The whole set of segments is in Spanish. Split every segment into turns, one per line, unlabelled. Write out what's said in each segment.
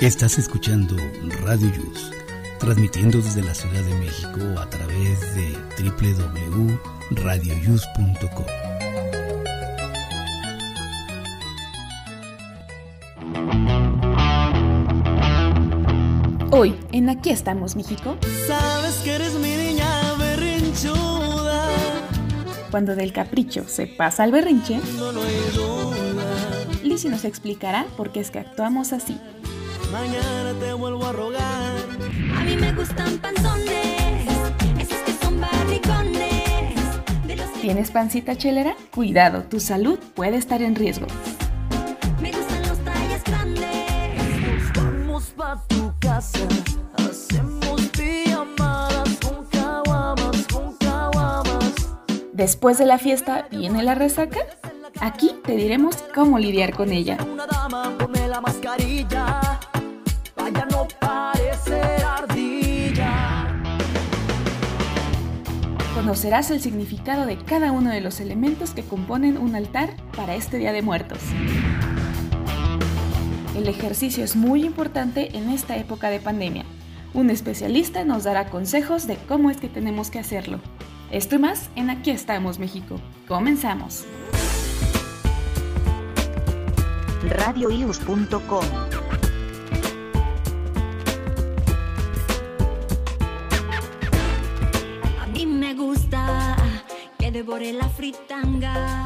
Estás escuchando Radio Yus, transmitiendo desde la Ciudad de México a través de www.radioyus.com.
Hoy, en Aquí estamos, México.
Sabes que eres mi niña berrinchuda.
Cuando del capricho se pasa al berrinche,
No, no hay duda.
Lizzie nos explicará por qué es que actuamos así.
Mañana te vuelvo a rogar.
A mí me gustan panzones, esos que son barricones. De los que
¿Tienes pancita chelera? Cuidado, tu salud puede estar en riesgo.
me gustan los tallas grandes.
Vamos pa' tu casa. Hacemos pijamadas con caguamas, con caguamas.
Después de la fiesta, ¿viene la resaca? Aquí te diremos cómo lidiar con ella.
Una dama, ponme la mascarilla.
Conocerás el significado de cada uno de los elementos que componen un altar para este Día de Muertos. El ejercicio es muy importante en esta época de pandemia. Un especialista nos dará consejos de cómo es que tenemos que hacerlo. Esto y más en Aquí estamos, México. Comenzamos.
radioius.com.
que devore la fritanga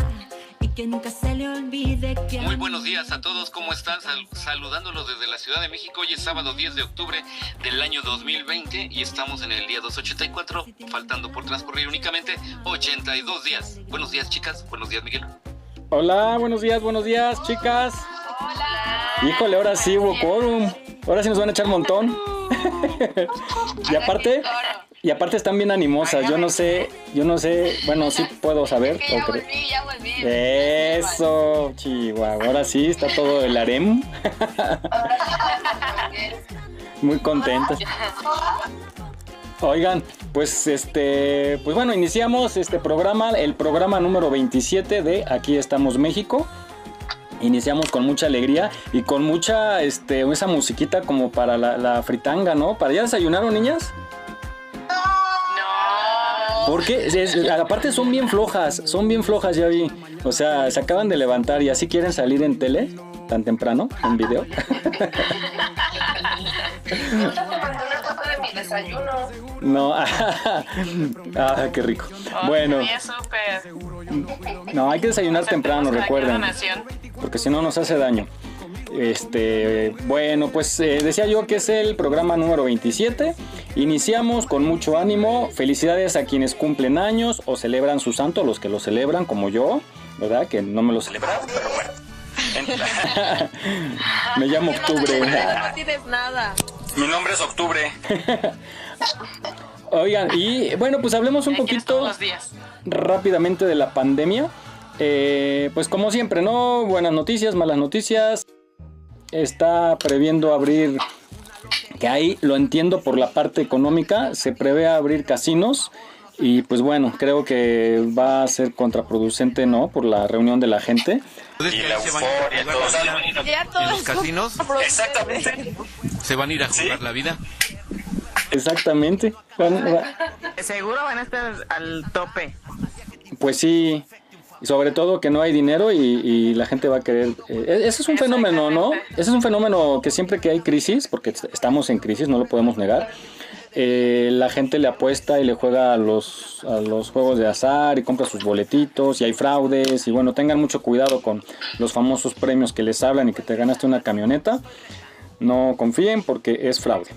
y que nunca se le olvide que.
Muy buenos días a todos, ¿cómo están? Sal- saludándolos desde la Ciudad de México. Hoy es sábado 10 de octubre del año 2020 y estamos en el día 284, faltando por transcurrir únicamente 82 días. Buenos días, chicas. Buenos días, Miguel.
Hola, buenos días, buenos días, chicas. Híjole, ahora sí hubo quórum. Ahora sí nos van a echar montón. y aparte, y aparte están bien animosas. Yo no sé, yo no sé, bueno, sí puedo saber.
Que ya volví, ya volví.
Eso, Chihuahua. Ahora sí está todo el harem. Muy contentos. Oigan, pues este, pues bueno, iniciamos este programa, el programa número 27 de Aquí estamos México. Iniciamos con mucha alegría y con mucha, este, esa musiquita como para la, la fritanga, ¿no? ¿Para ya desayunaron, niñas? Porque es- aparte son bien flojas, son bien flojas, ya vi. O sea, se acaban de levantar y así quieren salir en tele tan temprano, en video.
Mi desayuno.
No, ah, qué rico. Bueno, no, hay que desayunar temprano, recuerden. porque si no nos hace daño. Este, bueno, pues eh, decía yo que es el programa número 27. Iniciamos con mucho ánimo. Felicidades a quienes cumplen años o celebran su santo, los que lo celebran, como yo, ¿verdad? Que no me lo celebran, pero bueno. me llamo Octubre.
No tienes nada.
Mi nombre es Octubre.
Oigan, y bueno, pues hablemos un poquito rápidamente de la pandemia. Eh, pues como siempre, ¿no? Buenas noticias, malas noticias. Está previendo abrir, que ahí lo entiendo por la parte económica, se prevé abrir casinos. Y pues bueno, creo que va a ser contraproducente, ¿no? Por la reunión de la gente.
Y la euforia, todos los casinos
Exactamente.
se van a ir a jugar la vida.
Exactamente.
Seguro van a estar al tope.
Pues sí, y sobre todo que no hay dinero y, y la gente va a querer... eh, ese es un fenómeno, ¿no? Ese es un fenómeno que siempre que hay crisis, porque est- estamos en crisis, no lo podemos negar, eh, la gente le apuesta y le juega a los, a los juegos de azar y compra sus boletitos y hay fraudes y bueno, tengan mucho cuidado con los famosos premios que les hablan y que te ganaste una camioneta. No confíen porque es fraude.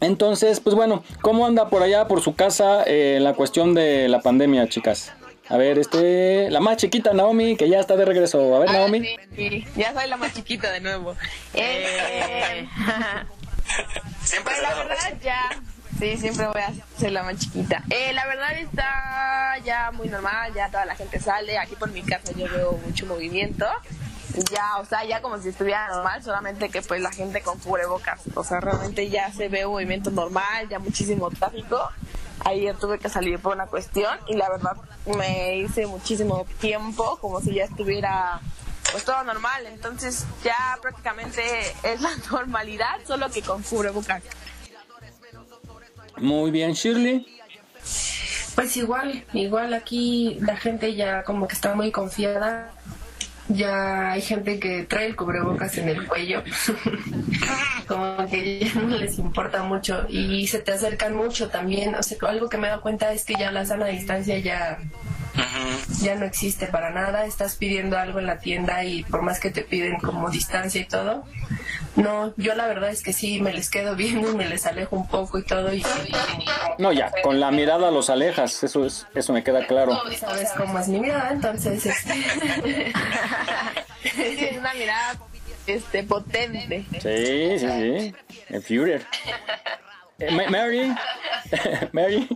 Entonces, pues bueno, ¿cómo anda por allá, por su casa, eh, la cuestión de la pandemia, chicas? A ver, este, la más chiquita, Naomi, que ya está de regreso. A ver, Naomi.
Sí, sí, ya soy la más chiquita de nuevo. Eh,
Siempre
pues la verdad ya, sí, siempre voy a ser la más chiquita. Eh, la verdad está ya muy normal, ya toda la gente sale. Aquí por mi casa yo veo mucho movimiento. Ya, o sea, ya como si estuviera normal, solamente que pues la gente con cubrebocas. O sea, realmente ya se ve un movimiento normal, ya muchísimo tráfico. Ayer tuve que salir por una cuestión y la verdad me hice muchísimo tiempo como si ya estuviera pues todo normal. Entonces ya prácticamente es la normalidad, solo que con cubrebocas.
Muy bien, Shirley.
Pues igual, igual aquí la gente ya como que está muy confiada. Ya hay gente que trae el cubrebocas en el cuello. como que ya no les importa mucho y se te acercan mucho también. O sea, algo que me he dado cuenta es que ya la sana distancia ya ya no existe para nada. Estás pidiendo algo en la tienda y por más que te piden como distancia y todo, no, yo la verdad es que sí me les quedo viendo y me les alejo un poco y todo. Y,
No, ya, con la mirada los alejas, eso es, eso me queda claro.
sabes cómo es mi mirada, entonces este,
es una mirada este potente.
Sí, sí, sí. El Führer. Eh, Ma- Mary. Mary.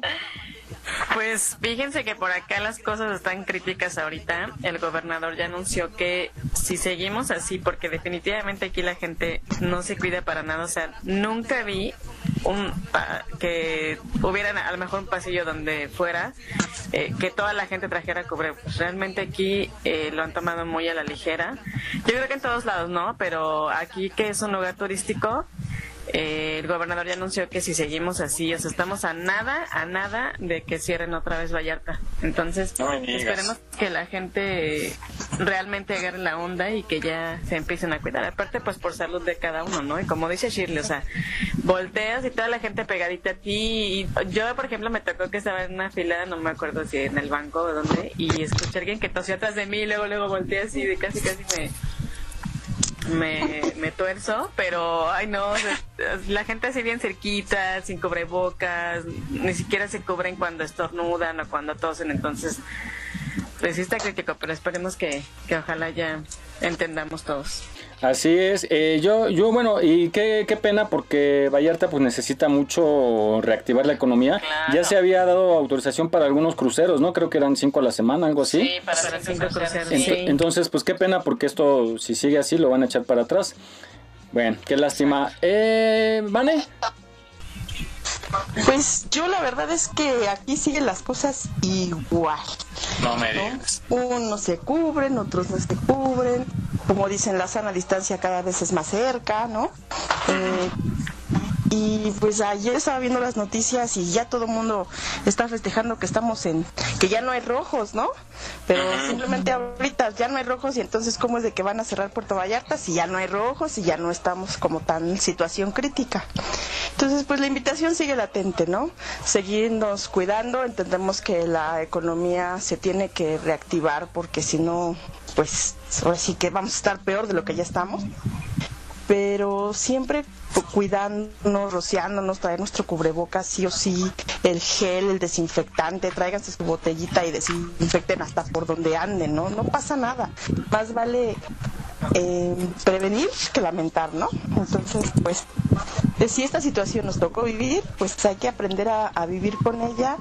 Pues fíjense que por acá las cosas están críticas ahorita. El gobernador ya anunció que si seguimos así, porque definitivamente aquí la gente no se cuida para nada, o sea, nunca vi un que hubiera a lo mejor un pasillo donde fuera eh, que toda la gente trajera cubrebocas. Realmente aquí eh, lo han tomado muy a la ligera. Yo creo que en todos lados no, pero aquí que es un lugar turístico, eh, el gobernador ya anunció que si seguimos así, o sea, estamos a nada, a nada de que cierren otra vez Vallarta. Entonces,
No
esperemos que la gente realmente agarre la onda y que ya se empiecen a cuidar. Aparte, pues por salud de cada uno, ¿no? Y como dice Shirley, o sea, volteas y toda la gente pegadita a ti. Y yo, por ejemplo, me tocó que estaba en una fila, no me acuerdo si en el banco o dónde, y escuché a alguien que tosió atrás de mí y luego, luego volteé así de casi, casi me me, me tuerzo, pero ay no, la gente así bien cerquita, sin cubrebocas, ni siquiera se cubren cuando estornudan o cuando tosen, entonces pues sí está crítico, pero esperemos que, que ojalá ya entendamos todos.
Así es. Eh, yo, yo, bueno, y qué, qué pena porque Vallarta pues necesita mucho reactivar la economía. Ya se había dado autorización para algunos cruceros, ¿no? Creo que eran cinco a la semana, algo así.
para los cinco cruceros.
Ento-
sí.
Entonces, pues qué pena porque esto, si sigue así, lo van a echar para atrás. Bueno, qué lástima. Eh, ¿Vane?
Pues yo la verdad es que aquí siguen las cosas igual.
No me
¿no? Unos se cubren, otros no se cubren. Como dicen, la sana distancia cada vez es más cerca, ¿no? Eh, y pues ayer estaba viendo las noticias y ya todo el mundo está festejando que estamos en, que ya no hay rojos, ¿no? Pero simplemente ahorita ya no hay rojos y entonces cómo es de que van a cerrar Puerto Vallarta si ya no hay rojos y ya no estamos como tan situación crítica. Entonces pues la invitación sigue latente, ¿no? Seguirnos cuidando, entendemos que la economía se tiene que reactivar porque si no, pues ahora sí que vamos a estar peor de lo que ya estamos pero siempre cu- cuidándonos, rociándonos, traer nuestro cubrebocas sí o sí, el gel, el desinfectante, tráiganse su botellita y desinfecten hasta por donde anden, ¿no? No pasa nada. Más vale eh, prevenir que lamentar, ¿no? Entonces, pues, eh, si esta situación nos tocó vivir, pues hay que aprender a vivir con ella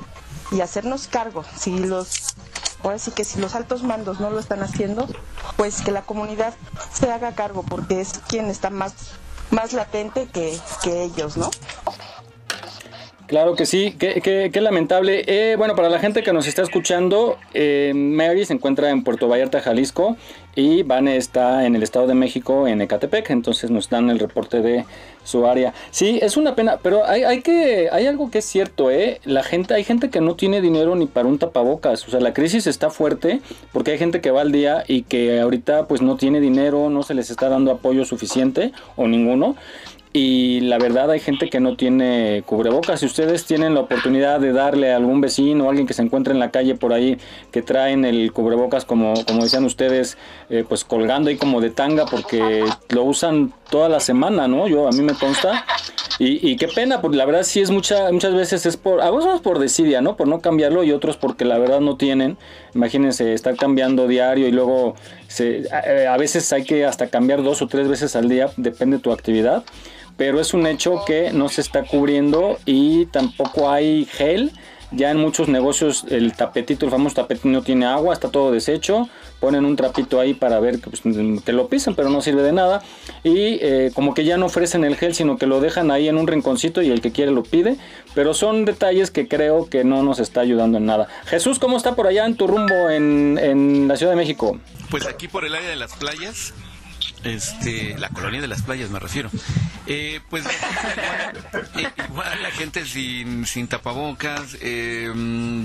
y hacernos cargo. Si los ahora sí que si los altos mandos no lo están haciendo, pues que la comunidad se haga cargo, porque es quien está más, más latente que, que ellos, ¿no?
Claro que sí, qué, qué- qué lamentable. Eh, bueno, para la gente que nos está escuchando, eh, Mary se encuentra en Puerto Vallarta, Jalisco, y Vane está en el Estado de México, en Ecatepec, entonces nos dan el reporte de su área. Sí, es una pena, pero hay, hay que, hay algo que es cierto, ¿eh? La gente, hay gente que no tiene dinero ni para un tapabocas, o sea, la crisis está fuerte porque hay gente que va al día y que ahorita pues no tiene dinero, no se les está dando apoyo suficiente o ninguno. Y la verdad hay gente que no tiene cubrebocas. Si ustedes tienen la oportunidad de darle a algún vecino o alguien que se encuentre en la calle por ahí que traen el cubrebocas como, como decían ustedes, eh, pues colgando ahí como de tanga porque lo usan toda la semana, ¿no? Yo a mí me consta. Y, qué pena, porque la verdad sí es mucha, muchas veces es por, algunos por desidia, ¿no? Por no cambiarlo y otros porque la verdad no tienen. Imagínense, estar cambiando diario y luego se, a, a veces hay que hasta cambiar dos o tres veces al día, depende de tu actividad pero es un hecho que no se está cubriendo y tampoco hay gel. Ya en muchos negocios el tapetito, el famoso tapetito no tiene agua, está todo deshecho. Ponen un trapito ahí para ver que, pues, lo pisan, pero no sirve de nada. Y eh, como que ya no ofrecen el gel, sino que lo dejan ahí en un rinconcito y el que quiere lo pide. Pero son detalles que creo que no nos está ayudando en nada. Jesús, ¿cómo está por allá en tu rumbo en, en la Ciudad de México?
Pues aquí por el área de las playas, este, la colonia de las playas me refiero. Eh, pues eh, igual la gente sin, sin tapabocas, eh,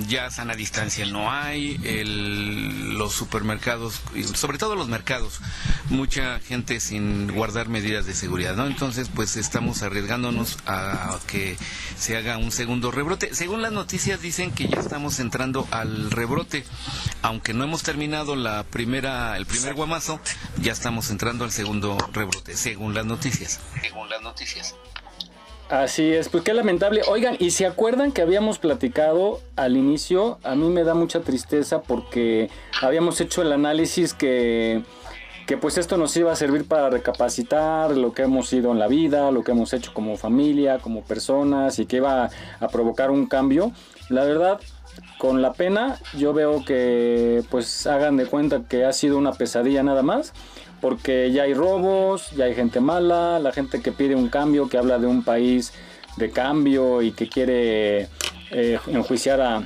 ya sana distancia no hay, el, los supermercados, sobre todo los mercados, mucha gente sin guardar medidas de seguridad, ¿no? Entonces, pues estamos arriesgándonos a que se haga un segundo rebrote. Según las noticias dicen que ya estamos entrando al rebrote, aunque no hemos terminado la primera, el primer guamazo, ya estamos entrando al segundo rebrote, según las noticias. Según las noticias.
Así es, pues qué lamentable. Oigan, y se acuerdan que habíamos platicado al inicio, a mí me da mucha tristeza porque habíamos hecho el análisis que, que pues esto nos iba a servir para recapacitar lo que hemos sido en la vida, lo que hemos hecho como familia, como personas y que iba a provocar un cambio. La verdad, con la pena, yo veo que pues hagan de cuenta que ha sido una pesadilla nada más porque ya hay robos, ya hay gente mala, la gente que pide un cambio, que habla de un país de cambio y que quiere eh, enjuiciar a,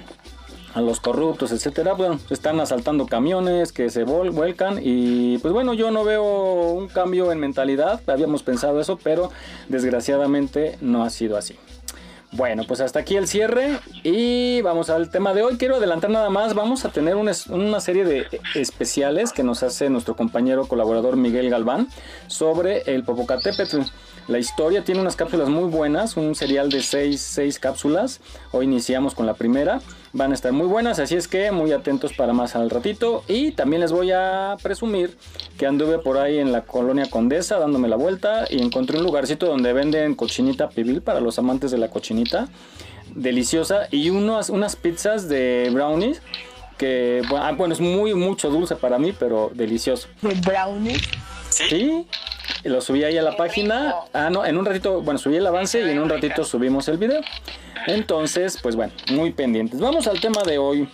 los corruptos, etcétera, bueno, están asaltando camiones que se vuelcan y pues bueno, yo no veo un cambio en mentalidad, habíamos pensado eso, pero desgraciadamente no ha sido así. Bueno, pues hasta aquí el cierre y vamos al tema de hoy. Quiero adelantar nada más, vamos a tener una, serie de especiales que nos hace nuestro compañero colaborador Miguel Galván sobre el Popocatépetl. La historia tiene unas cápsulas muy buenas, un serial de 6 seis, cápsulas. Hoy iniciamos con la primera. Van a estar muy buenas, así es que muy atentos para más al ratito. Y también les voy a presumir que anduve por ahí en la colonia Condesa dándome la vuelta y encontré un lugarcito donde venden cochinita pibil para los amantes de la cochinita. Deliciosa. Y unos, unas pizzas de brownies que, bueno, es muy, mucho dulce para mí, pero delicioso.
¿Brownies?
Sí. Lo subí ahí a la página. Ah, no, en un ratito, bueno, subí el avance y en un ratito subimos el video. Entonces, pues bueno, muy pendientes. Vamos al tema de hoy.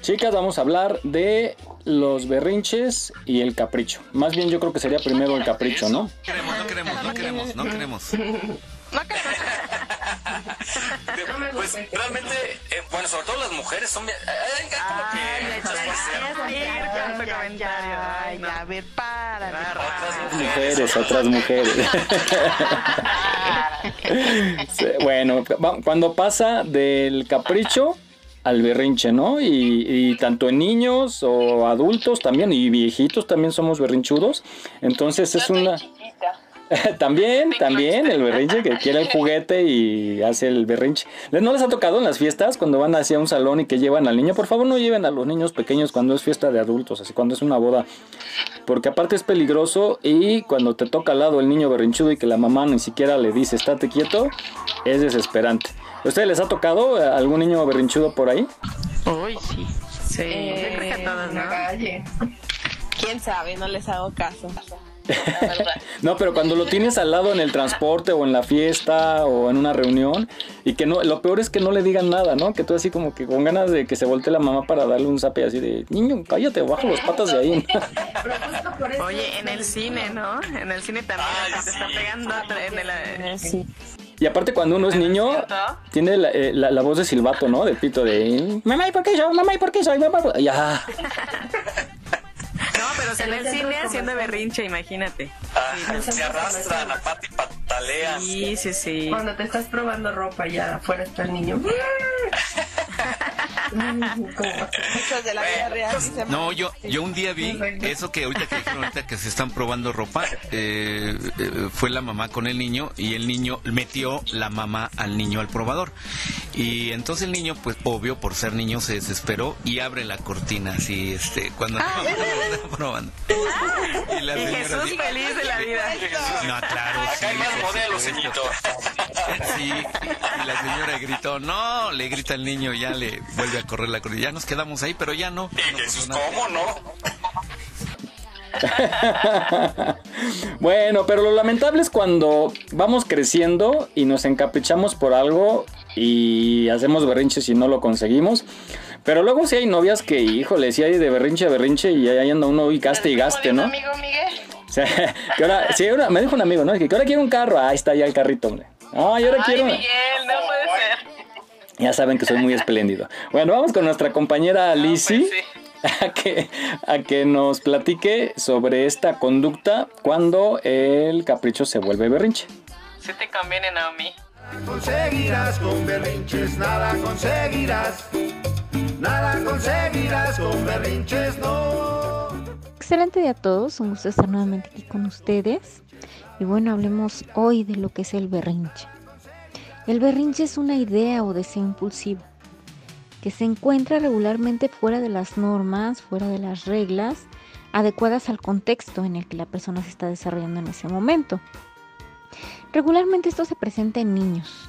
Chicas, vamos a hablar de los berrinches y el capricho. Más bien yo creo que sería primero el capricho, ¿no?
No queremos, no queremos, no queremos, no queremos.
Pues realmente, eh, bueno, sobre todo las mujeres son bien. Hay, como que.
Ay, a ver, para.
Otras mujeres, otras mujeres. bueno, cuando pasa del capricho al berrinche, ¿no? Y, y, tanto en niños o adultos también, y viejitos también somos berrinchudos. Entonces es una... también, también, el berrinche que quiere el juguete y hace el berrinche. ¿No les ha tocado en las fiestas cuando van hacia un salón y que llevan al niño? Por favor, no lleven a los niños pequeños cuando es fiesta de adultos, así cuando es una boda. Porque aparte es peligroso y cuando te toca al lado el niño berrinchudo y que la mamá ni siquiera le dice estate quieto, es desesperante. ¿A ustedes les ha tocado algún niño berrinchudo por ahí?
Uy, sí. Sí,
Eh,
yo creo que a todos, ¿no?
calle. ¿Quién sabe? No les hago caso.
No, pero cuando lo tienes al lado en el transporte o en la fiesta o en una reunión y que no, lo peor es que no le digan nada, ¿no? Que tú así como que con ganas de que se voltee la mamá para darle un zape así de, niño, cállate, bajo los patas de ahí.
Oye, en el cine, ¿no? En el cine también te está pegando en el...
Y aparte cuando uno es niño, tiene la, eh, la, la voz de silbato, ¿no? De pito de, mamá, ¿y por qué yo? Mamá, ¿y por qué soy? Mamá, por-". ya.
No, pero en el cine haciendo berrinche, imagínate.
Ah, se arrastran, a pata y patalean.
Sí, sí, sí.
Cuando te estás probando ropa y ya afuera está el niño.
Cosas de la vida real.
No, yo, yo un día vi eso que ahorita que dijeron ahorita que se están probando ropa, eh, eh, fue la mamá con el niño y el niño metió la mamá al niño al probador. Y entonces el niño, pues obvio, por ser niño, se desesperó y abre la cortina así, este, cuando la mamá lo está probando. Y la
Y
señora
Jesús
así,
feliz de la vida.
No, claro, sí.
Hay más modelos, señorito.
Sí, y la señora gritó, no, le grita el niño, ya le vuelve a correr la cortina. Ya nos quedamos ahí, pero ya no.
Y Jesús, ¿cómo no?
bueno, pero lo lamentable es cuando vamos creciendo y nos encaprichamos por algo y hacemos berrinches y no lo conseguimos. Pero luego sí hay novias que, híjole, sí hay de berrinche a berrinche y ahí anda uno y gaste y gaste, ¿no?
amigo Miguel?
O sea, que ahora, sí, me dijo un amigo, ¿no? Que ahora quiero un carro. Ah, ahí está ya el carrito, hombre. Ay, ahora quiero.
Miguel, no puede ser.
Ya saben que soy muy espléndido. Bueno, vamos con nuestra compañera Lizzy. a que, a que nos platique sobre esta conducta cuando el capricho se vuelve berrinche.
Si te conviene, Naomi.
Conseguirás con berrinches, nada conseguirás. Nada conseguirás con berrinches, no.
Excelente día a todos, un gusto estar nuevamente aquí con ustedes. Y bueno, hablemos hoy de lo que es el berrinche. El berrinche es una idea o deseo impulsivo que se encuentra regularmente fuera de las normas, fuera de las reglas adecuadas al contexto en el que la persona se está desarrollando en ese momento. Regularmente esto se presenta en niños,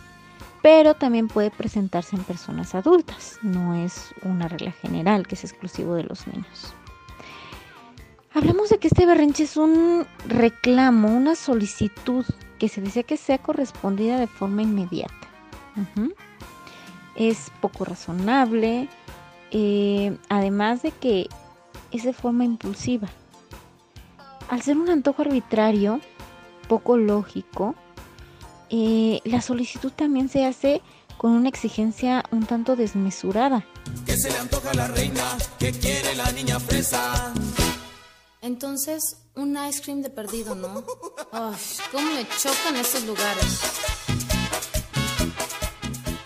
pero también puede presentarse en personas adultas. No es una regla general que es exclusivo de los niños. Hablamos de que este berrinche es un reclamo, una solicitud que se desea que sea correspondida de forma inmediata. Es poco razonable, eh, además de que es de forma impulsiva. Al ser un antojo arbitrario, poco lógico, eh, la solicitud también se hace con una exigencia un tanto desmesurada.
¿Qué se le antoja a la reina? ¿Qué quiere la niña fresa?
Entonces, un ice cream de perdido, ¿no? Ay, cómo me chocan esos lugares.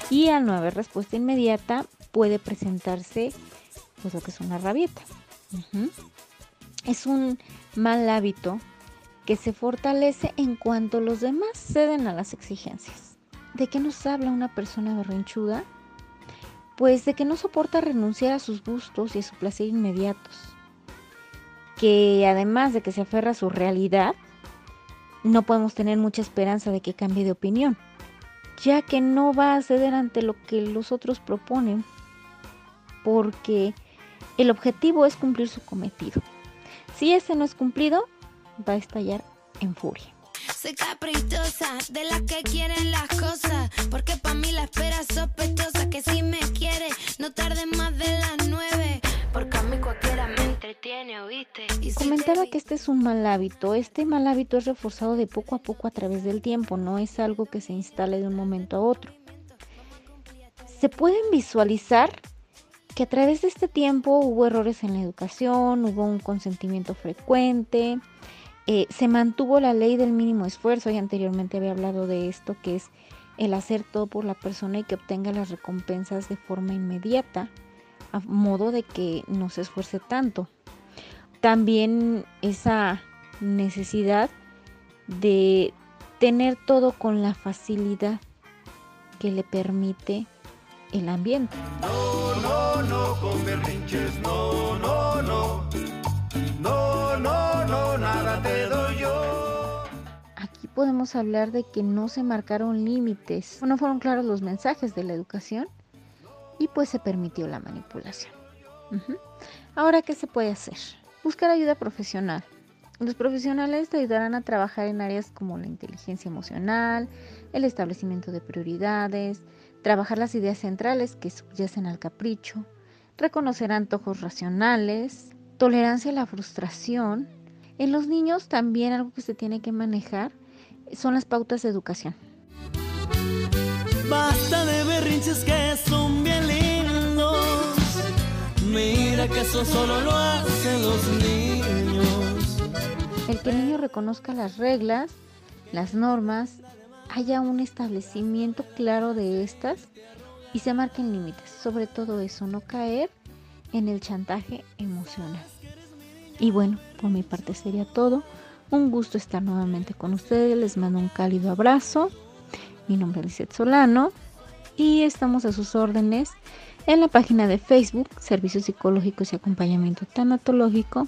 Y al no haber respuesta inmediata, puede presentarse pues lo que es una rabieta. Es un mal hábito que se fortalece en cuanto los demás ceden a las exigencias. ¿De qué nos habla una persona berrinchuda? Pues de que no soporta renunciar a sus gustos y a su placer inmediatos. Que además de que se aferra a su realidad, no podemos tener mucha esperanza de que cambie de opinión, ya que no va a ceder ante lo que los otros proponen, porque el objetivo es cumplir su cometido. Si ese no es cumplido, va a estallar en furia.
Soy caprichosa, de las que quieren las cosas. Porque pa' mí la espera es sospechosa. Que si me quiere, no tarde más de las nueve. Porque a mí cualquiera me entretiene, ¿oíste? Y
Comentaba que este es un mal hábito. Este mal hábito es reforzado de poco a poco a través del tiempo, no es algo que se instale de un momento a otro. Se pueden visualizar que a través de este tiempo hubo errores en la educación, hubo un consentimiento frecuente, eh, se mantuvo la ley del mínimo esfuerzo, y anteriormente había hablado de esto, que es el hacer todo por la persona y que obtenga las recompensas de forma inmediata, a modo de que no se esfuerce tanto. También esa necesidad de tener todo con la facilidad que le permite el ambiente.
No, no, no, con berrinches, no, no, no. No, no, no, nada te doy yo.
Aquí podemos hablar de que no se marcaron límites, no fueron claros los mensajes de la educación y pues se permitió la manipulación. Ahora, ¿qué se puede hacer? Buscar ayuda profesional. Los profesionales te ayudarán a trabajar en áreas como la inteligencia emocional, el establecimiento de prioridades, trabajar las ideas centrales que subyacen al capricho, reconocer antojos racionales, tolerancia a la frustración. En los niños también algo que se tiene que manejar son las pautas de educación.
Basta de berrinches que son. Mira que eso solo lo hacen los niños.
El que el niño reconozca las reglas, las normas, haya un establecimiento claro de estas y se marquen límites. Sobre todo eso, no caer en el chantaje emocional. Y bueno, por mi parte sería todo. Un gusto estar nuevamente con ustedes. Les mando un cálido abrazo. Mi nombre es Lizeth Solano y estamos a sus órdenes en la página de Facebook Servicios Psicológicos y Acompañamiento Tanatológico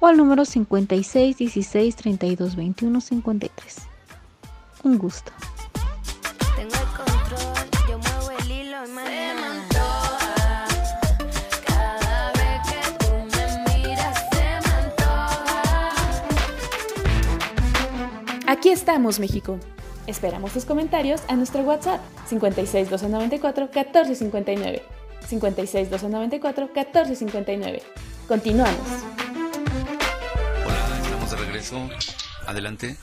o al número 56 16 32 21 53. Un gusto.
tengo el control, yo muevo el hilo y más nada. Cada vez que tú me miras se me antoja.
Aquí estamos, México. Esperamos tus comentarios a nuestro WhatsApp 56 294 1459. 56 294 1459. Continuamos.
Hola, estamos de regreso. Adelante.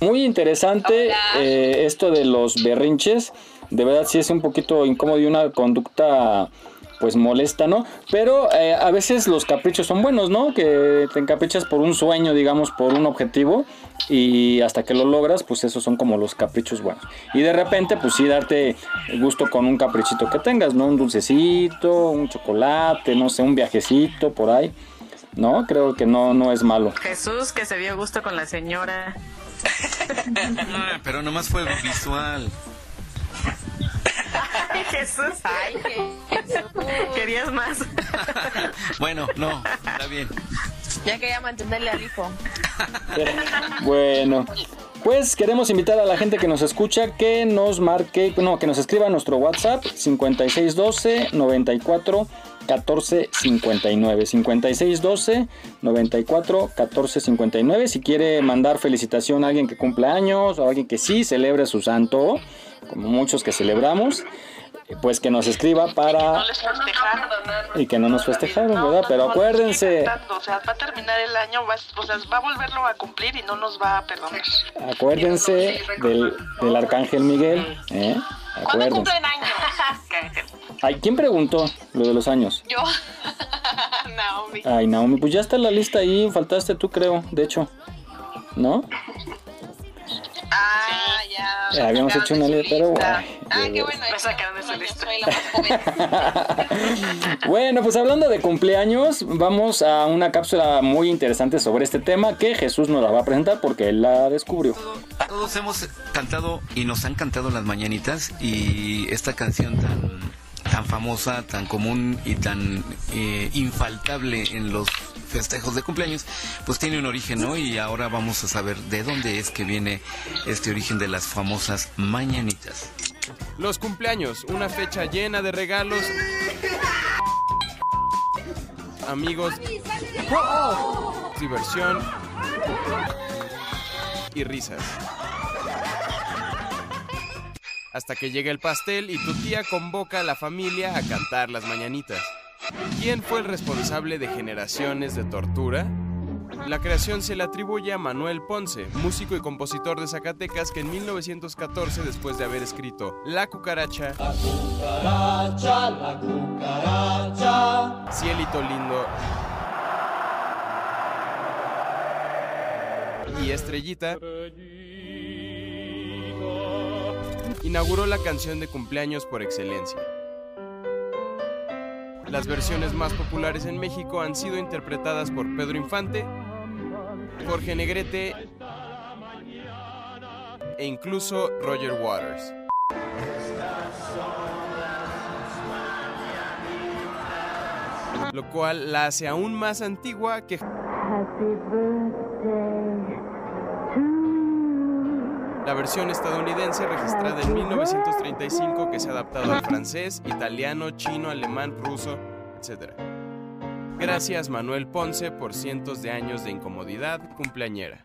Muy interesante eh, esto de los berrinches. De verdad sí es un poquito incómodo y una conducta pues molesta, ¿no? Pero eh, a veces los caprichos son buenos, ¿no? Que te encaprichas por un sueño, digamos, por un objetivo y hasta que lo logras, pues esos son como los caprichos buenos. Y de repente, pues sí, darte gusto con un caprichito que tengas, ¿no? Un dulcecito, un chocolate, no sé, un viajecito por ahí. ¿No? Creo que no, no es malo.
Jesús que se dio gusto con la señora.
Ah, pero nomás fue visual.
Ay, Jesús. Ay, Querías más.
Bueno, no, está bien.
Ya quería mantenerle al hijo.
Bueno, pues queremos invitar a la gente que nos escucha que nos marque, no, que nos escriba a nuestro WhatsApp 5612 94 14 59 5612 94 14 59 si quiere mandar felicitación a alguien que cumple años o a alguien que sí celebre su santo como muchos que celebramos pues que nos escriba para
No les festejaron.
y que no nos festejaron verdad pero acuérdense
O sea, va a terminar el año, va, o sea, va a volverlo a cumplir y no nos va a perdonar.
acuérdense del, del arcángel Miguel ¿eh?
¿Cuándo cumplen años?
Ay, ¿quién preguntó lo de los años?
Yo. Naomi.
Ay, Naomi, pues ya está la lista ahí, faltaste tú, creo, de hecho. ¿No?
Ah, ya.
Ya habíamos hecho una lista, pero
Ah,
ay,
qué bueno.
Me sacaron de su lista.
Soy la más joven.
Bueno, pues hablando de cumpleaños, vamos a una cápsula muy interesante sobre este tema que Jesús nos la va a presentar porque él la descubrió.
Todos hemos cantado y nos han cantado las mañanitas y esta canción tan, tan famosa, tan común y tan eh, infaltable en los festejos de cumpleaños, pues tiene un origen, ¿no? Y ahora vamos a saber de dónde es que viene este origen de las famosas mañanitas.
Los cumpleaños, una fecha llena de regalos, amigos, diversión y risas. Hasta que llega el pastel y tu tía convoca a la familia a cantar las mañanitas. ¿Quién fue el responsable de generaciones de tortura? La creación se le atribuye a Manuel Ponce, músico y compositor de Zacatecas que en 1914, después de haber escrito La cucaracha,
Cucaracha, la cucaracha.
Cielito lindo y Estrellita, inauguró la canción de cumpleaños por excelencia. Las versiones más populares en México han sido interpretadas por Pedro Infante, Jorge Negrete e incluso Roger Waters. Lo cual la hace aún más antigua que la versión estadounidense registrada en 1935 que se ha adaptado al francés, italiano, chino, alemán, ruso, etc. Gracias Manuel Ponce por cientos de años de incomodidad cumpleañera.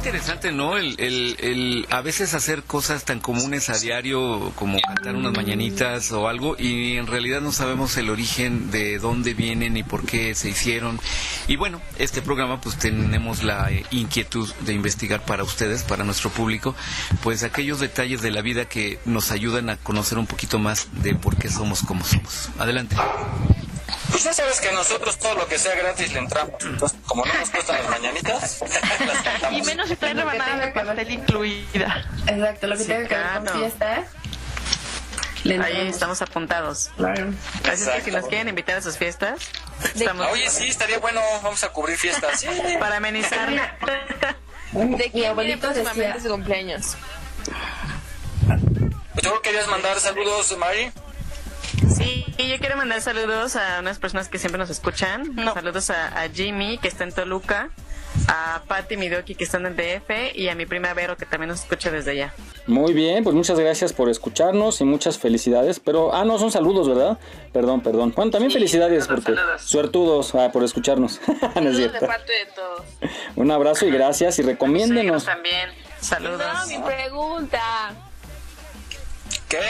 Interesante, ¿no? El, el, el a veces hacer cosas tan comunes a diario como cantar unas mañanitas o algo y en realidad no sabemos el origen de dónde vienen y por qué se hicieron. Y bueno, este programa pues tenemos la eh, inquietud de investigar para ustedes, para nuestro público, pues aquellos detalles de la vida que nos ayudan a conocer un poquito más de por qué somos como somos. Adelante.
Pues ya sabes que nosotros todo lo que sea gratis le entramos. Entonces, como no nos cuestan las mañanitas, las cantamos.
Y menos si trae rebanada de pastel incluida.
Exacto, lo que tenga que ver con fiesta.
Ahí estamos apuntados.
Claro.
Así es que si nos quieren invitar a sus fiestas, estamos
Oye, sí, estaría bueno. Vamos a cubrir fiestas. Sí.
para amenizar.
¿De quién
abuelito
viene próximamente
decía-
su cumpleaños?
Pues yo querías mandar saludos, Mari.
Sí, Y yo quiero mandar saludos a unas personas que siempre nos escuchan. Saludos a, a Jimmy, que está en Toluca, a Patti Midoki, que está en el DF, y a mi prima Vero, que también nos escucha desde allá.
Muy bien, pues muchas gracias por escucharnos y muchas felicidades. Pero, ah, no, son saludos, ¿verdad? Perdón, perdón. Bueno, también felicidades porque suertudos ah, por escucharnos. no es
Saludos de parte de todos.
Un abrazo y gracias y recomiéndenos.
también. Saludos.
No, mi pregunta.
¿Qué?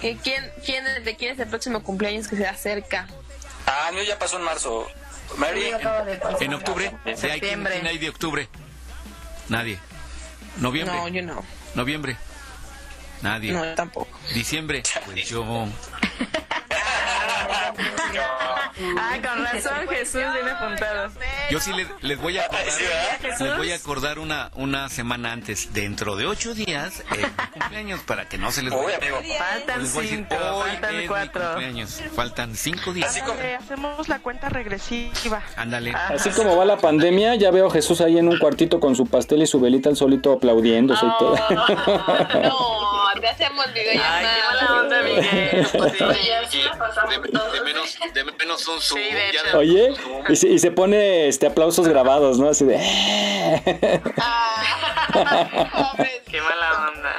¿Que quién, quién, ¿De quién es el próximo cumpleaños que se acerca?
Ah, mío ya pasó en marzo. Mary,
de pasar.
En octubre.
En
¿De ahí quién-
septiembre.
quién hay de octubre? Nadie. Noviembre.
No, yo no.
Noviembre. Nadie.
No, yo tampoco.
Diciembre. Pues yo.
Ah, con razón, Jesús viene apuntado.
Yo sí le- les voy a acordar, les voy a acordar una, una semana antes, dentro de ocho días, eh, mi cumpleaños, para que no se les vaya.
Faltan
Les voy a decir,
cinco,
hoy
faltan
es mi
cuatro.
cumpleaños. Faltan cinco días.
Ándale, hacemos la cuenta regresiva.
Ándale.
Así como va la pandemia, ya veo a Jesús ahí en un cuartito con su pastel y su velita al solito aplaudiéndose y todo.
No, te hacemos videollamada.
Ay, qué mala onda, Miguel.
De, de menos, de menos un zoom. ya de-
Oye, y se, y se pone este aplausos grabados, ¿no? Así de...
Qué mala onda.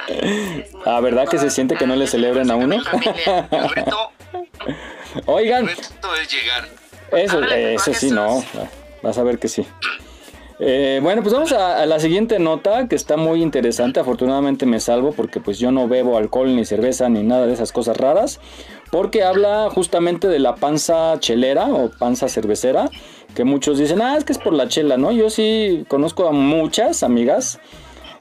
Ah, ¿verdad que se siente que no le celebren a uno? Oigan,
Esto es llegar.
eso, eso sí, no. Vas a ver que sí. Eh, bueno, pues vamos a, a la siguiente nota que está muy interesante. Afortunadamente me salvo porque pues yo no bebo alcohol ni cerveza ni nada de esas cosas raras. Porque habla justamente de la panza chelera o panza cervecera. Que muchos dicen, ah, es que es por la chela, ¿no? Yo sí conozco a muchas amigas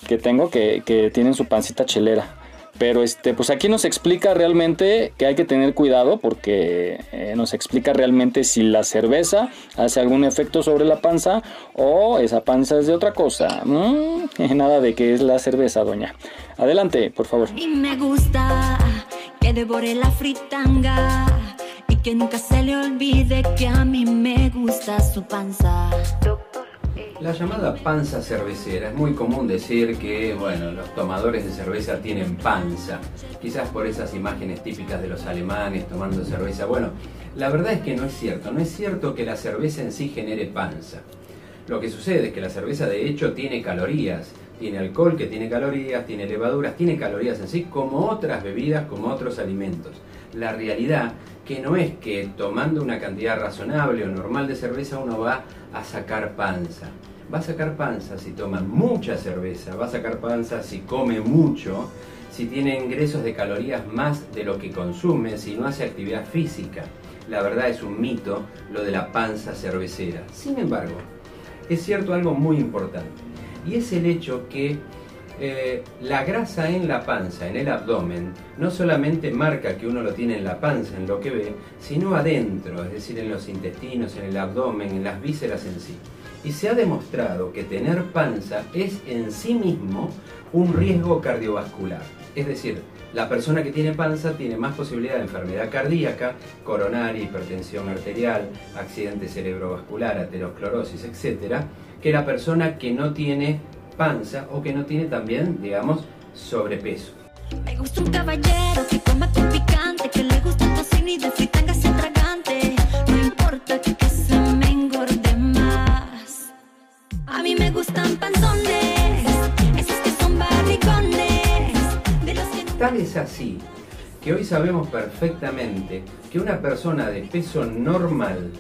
que tengo que, que tienen su pancita chelera. Pero este, pues aquí nos explica realmente que hay que tener cuidado porque eh, nos explica realmente si la cerveza hace algún efecto sobre la panza o esa panza es de otra cosa. Mm, nada de que es la cerveza, doña. Adelante, por favor.
Y me gusta la fritanga y que nunca se le olvide que a mí me gusta su panza.
La llamada panza cervecera es muy común decir que, bueno, los tomadores de cerveza tienen panza, quizás por esas imágenes típicas de los alemanes tomando cerveza. Bueno, la verdad es que no es cierto, no es cierto que la cerveza en sí genere panza. Lo que sucede es que la cerveza de hecho tiene calorías, tiene alcohol que tiene calorías, tiene levaduras, tiene calorías en sí como otras bebidas, como otros alimentos. La realidad que no es que tomando una cantidad razonable o normal de cerveza uno va a sacar panza. Va a sacar panza si toma mucha cerveza, va a sacar panza si come mucho, si tiene ingresos de calorías más de lo que consume, si no hace actividad física. La verdad es un mito lo de la panza cervecera. Sin embargo, es cierto algo muy importante y es el hecho que eh, la grasa en la panza, en el abdomen, no solamente marca que uno lo tiene en la panza, en lo que ve, sino adentro, es decir, en los intestinos, en el abdomen, en las vísceras en sí. Y se ha demostrado que tener panza es en sí mismo un riesgo cardiovascular. Es decir, la persona que tiene panza tiene más posibilidad de enfermedad cardíaca, coronaria, hipertensión arterial, accidente cerebrovascular, aterosclerosis, etc., que la persona que no tiene panza o que no tiene también, digamos, sobrepeso.
Me gusta un caballero que coma con picante, que le gusta el tocino y de fritanga se tragante. No importa que se me engorde más. A mí me gustan panzones,
Tal es así que hoy sabemos perfectamente que una persona de peso normal,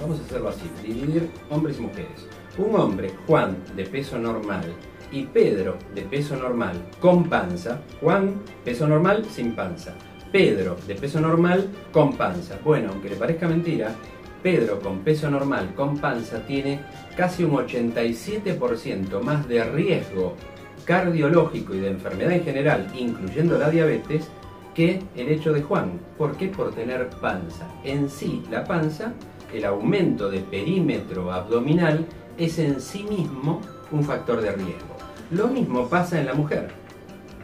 vamos a hacerlo así, dividir hombres y mujeres. Un hombre, Juan, de peso normal, y Pedro, de peso normal, con panza. Juan, peso normal, sin panza. Pedro, de peso normal, con panza. Bueno, aunque le parezca mentira, Pedro con peso normal, con panza, tiene casi un 87% más de riesgo cardiológico y de enfermedad en general, incluyendo la diabetes, que el hecho de Juan. ¿Por qué? Por tener panza. En sí, la panza, el aumento de perímetro abdominal, es en sí mismo un factor de riesgo. Lo mismo pasa en la mujer.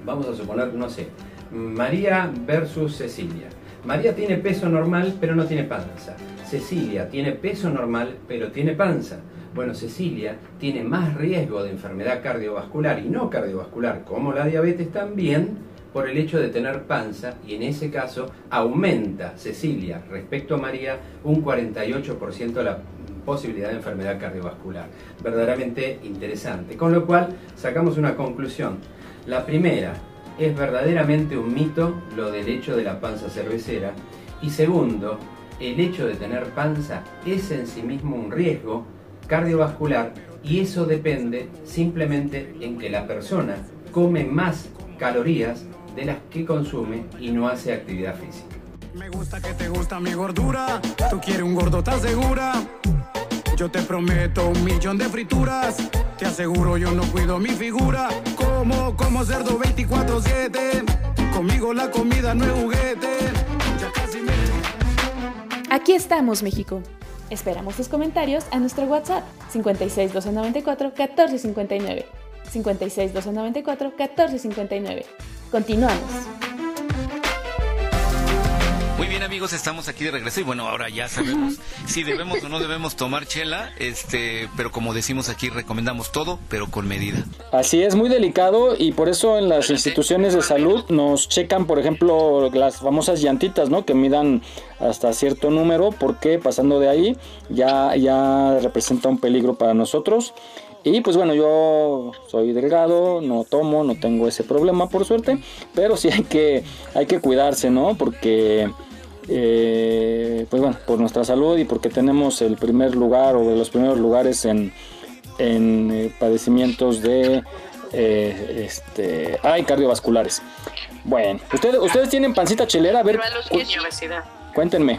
Vamos a suponer, no sé, María versus Cecilia. María tiene peso normal pero no tiene panza. Cecilia tiene peso normal pero tiene panza. Bueno, Cecilia tiene más riesgo de enfermedad cardiovascular y no cardiovascular como la diabetes también por el hecho de tener panza y en ese caso aumenta Cecilia respecto a María un 48% la posibilidad de enfermedad cardiovascular. Verdaderamente interesante. Con lo cual sacamos una conclusión. La primera, es verdaderamente un mito lo del hecho de la panza cervecera. Y segundo, el hecho de tener panza es en sí mismo un riesgo cardiovascular y eso depende simplemente en que la persona come más calorías de las que consume y no hace actividad física.
Me gusta que te gusta mi gordura, tú quieres un gordo, ¿estás segura? Yo te prometo un millón de frituras, te aseguro yo no cuido mi figura, como como cerdo 24/7, conmigo la comida no es juguete, ya casi me...
Aquí estamos, México. Esperamos tus comentarios a nuestro WhatsApp 56 294 1459. 56 294 1459. Continuamos.
Bien amigos, estamos aquí de regreso y bueno, ahora ya sabemos si debemos o no debemos tomar chela, este, pero como decimos aquí recomendamos todo, pero con medida.
Así es, muy delicado y por eso en las instituciones de salud nos checan, por ejemplo, las famosas llantitas, ¿no? Que midan hasta cierto número, porque pasando de ahí ya, ya representa un peligro para nosotros. Y pues bueno, yo soy delgado, no tomo, no tengo ese problema por suerte, pero sí hay que, hay que cuidarse, ¿no? Porque, eh, pues bueno, por nuestra salud y porque tenemos el primer lugar o de los primeros lugares en, en eh, padecimientos de, eh, este, ay, cardiovasculares. Bueno, ¿ustedes, ustedes tienen pancita chelera, a ver, cu- cuéntenme.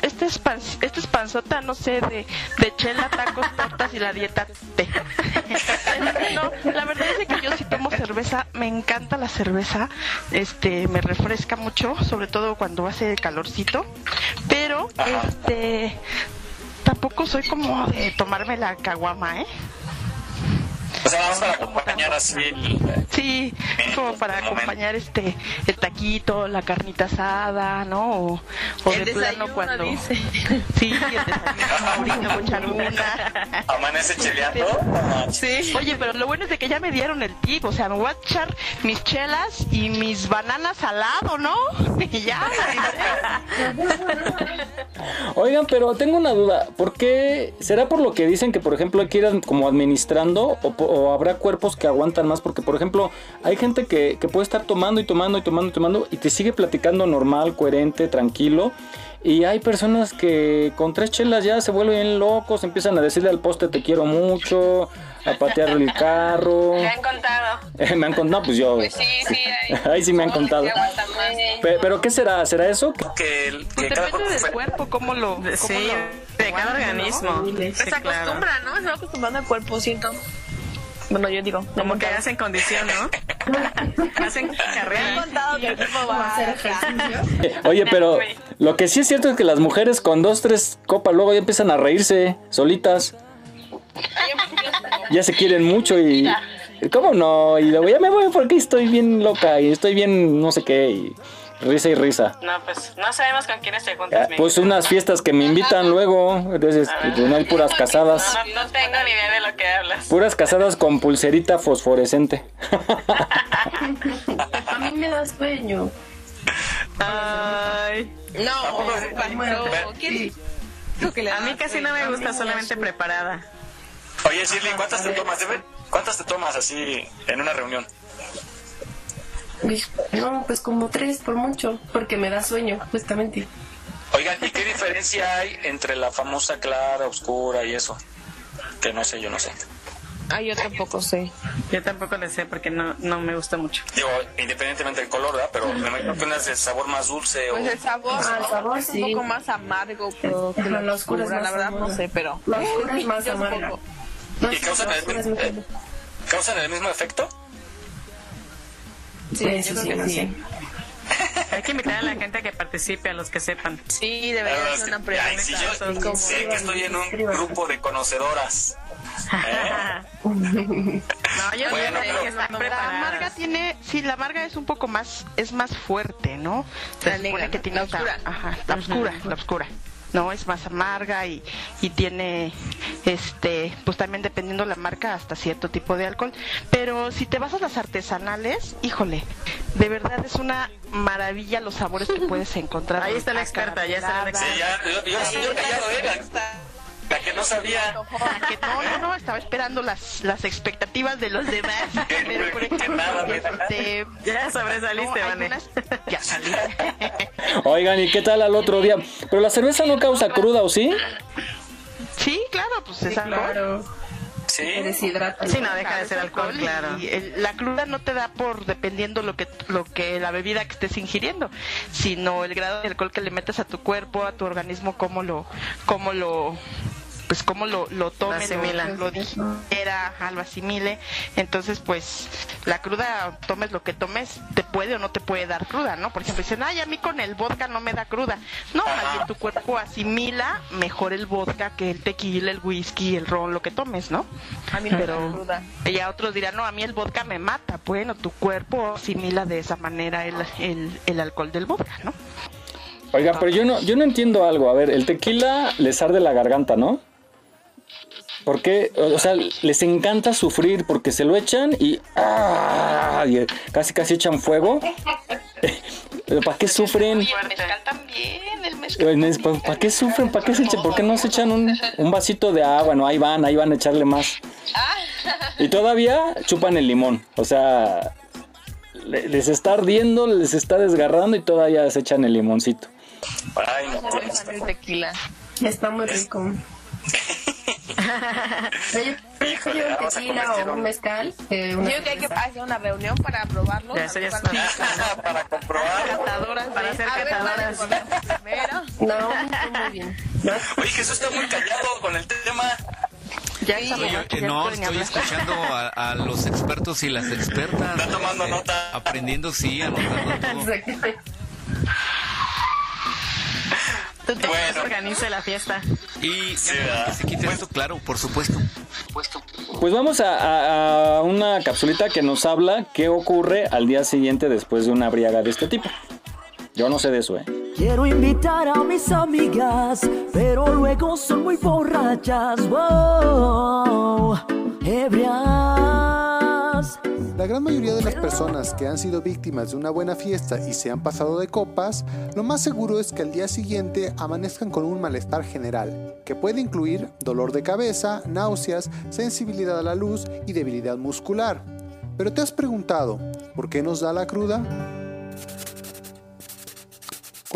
Este es, pan, este es panzota, no sé, de, de chela, tacos, tortas y la dieta té. no, la verdad es que yo sí tomo cerveza, me encanta la cerveza, este, me refresca mucho, sobre todo cuando hace calorcito, pero este, tampoco soy como de tomarme la caguama, ¿eh?
O sea, vamos para acompañar así el...
Sí, como para acompañar este el taquito, la carnita asada, ¿no? O, o
El
de plano cuando
dice.
Sí, el desayuno, ahorita voy a echar una.
¿Amanece cheleando?
Sí. Oye, pero lo bueno es de que ya me dieron el tip, o sea, me voy a echar mis chelas y mis bananas al lado, ¿no? Y ya.
Oigan, pero tengo una duda. ¿Por qué? ¿Será por lo que dicen que, por ejemplo, hay que ir como administrando? ¿O, o habrá cuerpos que aguantan más? Porque, por ejemplo, hay gente que, que puede estar tomando y tomando y tomando y tomando y te sigue platicando normal, coherente, tranquilo. Y hay personas que con tres chelas ya se vuelven locos, empiezan a decirle al poste te quiero mucho, a patear el carro.
Me han contado.
Eh, me han contado, pues yo.
Pues sí, sí, hay.
Ahí sí me han contado.
Que aguantan más.
Pe- Pero ¿qué será? ¿Será eso?
Que, el-
Pues
que cada
depende
cuerpo
del cuerpo, cómo lo. cómo
Sí,
lo
de cada
aguante, ¿no?
organismo.
Se acostumbra, ¿no? Se va acostumbrando al cuerpo, siento. Bueno, yo digo.
Como que hacen condición, ¿no? hacen carrera.
contado que el va a hacer ejercicio.
Oye, pero lo que sí es cierto es que las mujeres con dos, tres copas luego ya empiezan a reírse solitas. Ya se quieren mucho y... ¿Cómo no? Y luego ya me voy porque estoy bien loca y estoy bien no sé qué y risa y risa.
No, pues no sabemos con quiénes te
Ah,
juntas. mi
Pues unas fiestas que me invitan luego, entonces pues, no hay puras casadas.
No, no, no tengo ni idea de lo que hablas.
Puras casadas con pulserita fosforescente.
A mí me da sueño.
Ay.
No, no. ¿Qué
A mí casi no me gusta, solamente preparada.
Oye, Shirley, ¿cuántas te tomas? ¿Cuántas te tomas así en una reunión?
No, pues como tres por mucho, porque me da sueño, justamente.
Oigan, ¿y qué diferencia hay entre la famosa clara, oscura y eso? Que no sé, yo no sé.
Ah, yo tampoco sé.
Yo tampoco le sé porque no, no me gusta mucho.
Digo, independientemente del color, ¿verdad? Pero me imagino que una es de sabor más dulce o...
Pues el sabor,
Ah, el
¿no?
sabor,
es
sí.
un poco más amargo pero que la
la oscura es
oscura, la
más
verdad no
amarga.
sé, pero
La oscura es más amarga. No,
¿Y causan el, eh, ¿Causan el mismo efecto?
Sí,
yo
eso
creo
sí,
que
sí.
sí.
Hay que invitar a la gente a que participe, a los que sepan.
Sí, debería
Ah,
ser
sí.
una pregunta.
Ay, si yo sé que estoy en un grupo de conocedoras. ¿eh?
No, yo
Bueno,
yo
pero-
que están
La
preparadas.
amarga tiene, sí, la amarga es un poco más, es más fuerte, ¿no? Se
La
supone
negra,
que tiene
La oscura.
ajá, la oscura, la oscura. No, es más amarga y, y tiene, este, pues también dependiendo la marca, hasta cierto tipo de alcohol. Pero si te vas a las artesanales, híjole,
De verdad es una maravilla los sabores que puedes encontrar.
Ahí está la experta, ya está la
Sí, ya, yo, yo, yo callado era. La que no sabía.
La que no, no, no, estaba esperando las, las expectativas de los demás. Pero, por ejemplo, este,
Ya sobresaliste,
no,
Vane.
unas- Ya salí.
Oigan, ¿y qué tal al otro día? Pero la cerveza no causa cruda, ¿o sí?
Sí, claro, pues es.
Sí.
Deshidrata.
Sí, no deja de ser alcohol, claro.
Y el- la cruda no te da por dependiendo lo que lo que la bebida que estés ingiriendo, sino el grado de alcohol que le metes a tu cuerpo, a tu organismo, cómo lo cómo lo pues cómo lo, lo tome,
Lo
lo, digiera, lo asimile. Entonces, pues, la cruda, tomes lo que tomes, te puede o no te puede dar cruda, ¿no? Por ejemplo, dicen, ay, a mí con el vodka no me da cruda. No, más bien tu cuerpo asimila mejor el vodka que el tequila, el whisky, el ron, lo que tomes, ¿no?
A mí no me da
Pero
cruda.
ya otros dirán, no, a mí el vodka me mata. Bueno, tu cuerpo asimila de esa manera el, el, el alcohol del vodka, ¿no?
Oiga, pero yo no, yo no entiendo algo. A ver, el tequila les arde la garganta, ¿no? ¿Por qué? O sea, les encanta sufrir porque se lo echan y, ¡ah! y casi casi echan fuego. ¿Para qué sufren?
El mezcal también, el mezcal.
¿Para, para qué sufren? ¿Para qué se echan? ¿Por qué no se echan un, un vasito de agua? No, ahí van, ahí van a echarle más. Y todavía chupan el limón. O sea, le- les está ardiendo, les está desgarrando y todavía se echan el limoncito.
Ay, no,
tequila. Está muy rico. Yo
Híjole,
un
vamos a
tequila
convertir
o un mezcal. eh,
Yo creo que hay que hacer una reunión para probarlo.
Ya, eso ya
Para-
está.
para comprobar.
Catadoras
Para
de-
hacer catadoras.
No, muy bien.
Oye, Jesús está muy callado con el tema.
Ya sabemos
eh,
que ya
no, estoy escuchando a, a los expertos y las expertas.
Está tomando
eh,
nota.
Aprendiendo, sí, anotando todo.
Tú te
Bueno.
organiza la fiesta.
Y se quite esto, claro, por supuesto.
Pues vamos a, a- a una capsulita que nos habla qué ocurre al día siguiente después de una briaga de este tipo. Yo no sé de eso, ¿eh?
Quiero invitar a mis amigas, pero luego son muy borrachas. Wow, ebrias.
La gran mayoría de las personas que han sido víctimas de una buena fiesta y se han pasado de copas, lo más seguro es que al día siguiente amanezcan con un malestar general, que puede incluir dolor de cabeza, náuseas, sensibilidad a la luz y debilidad muscular. Pero te has preguntado, ¿por qué nos da la cruda?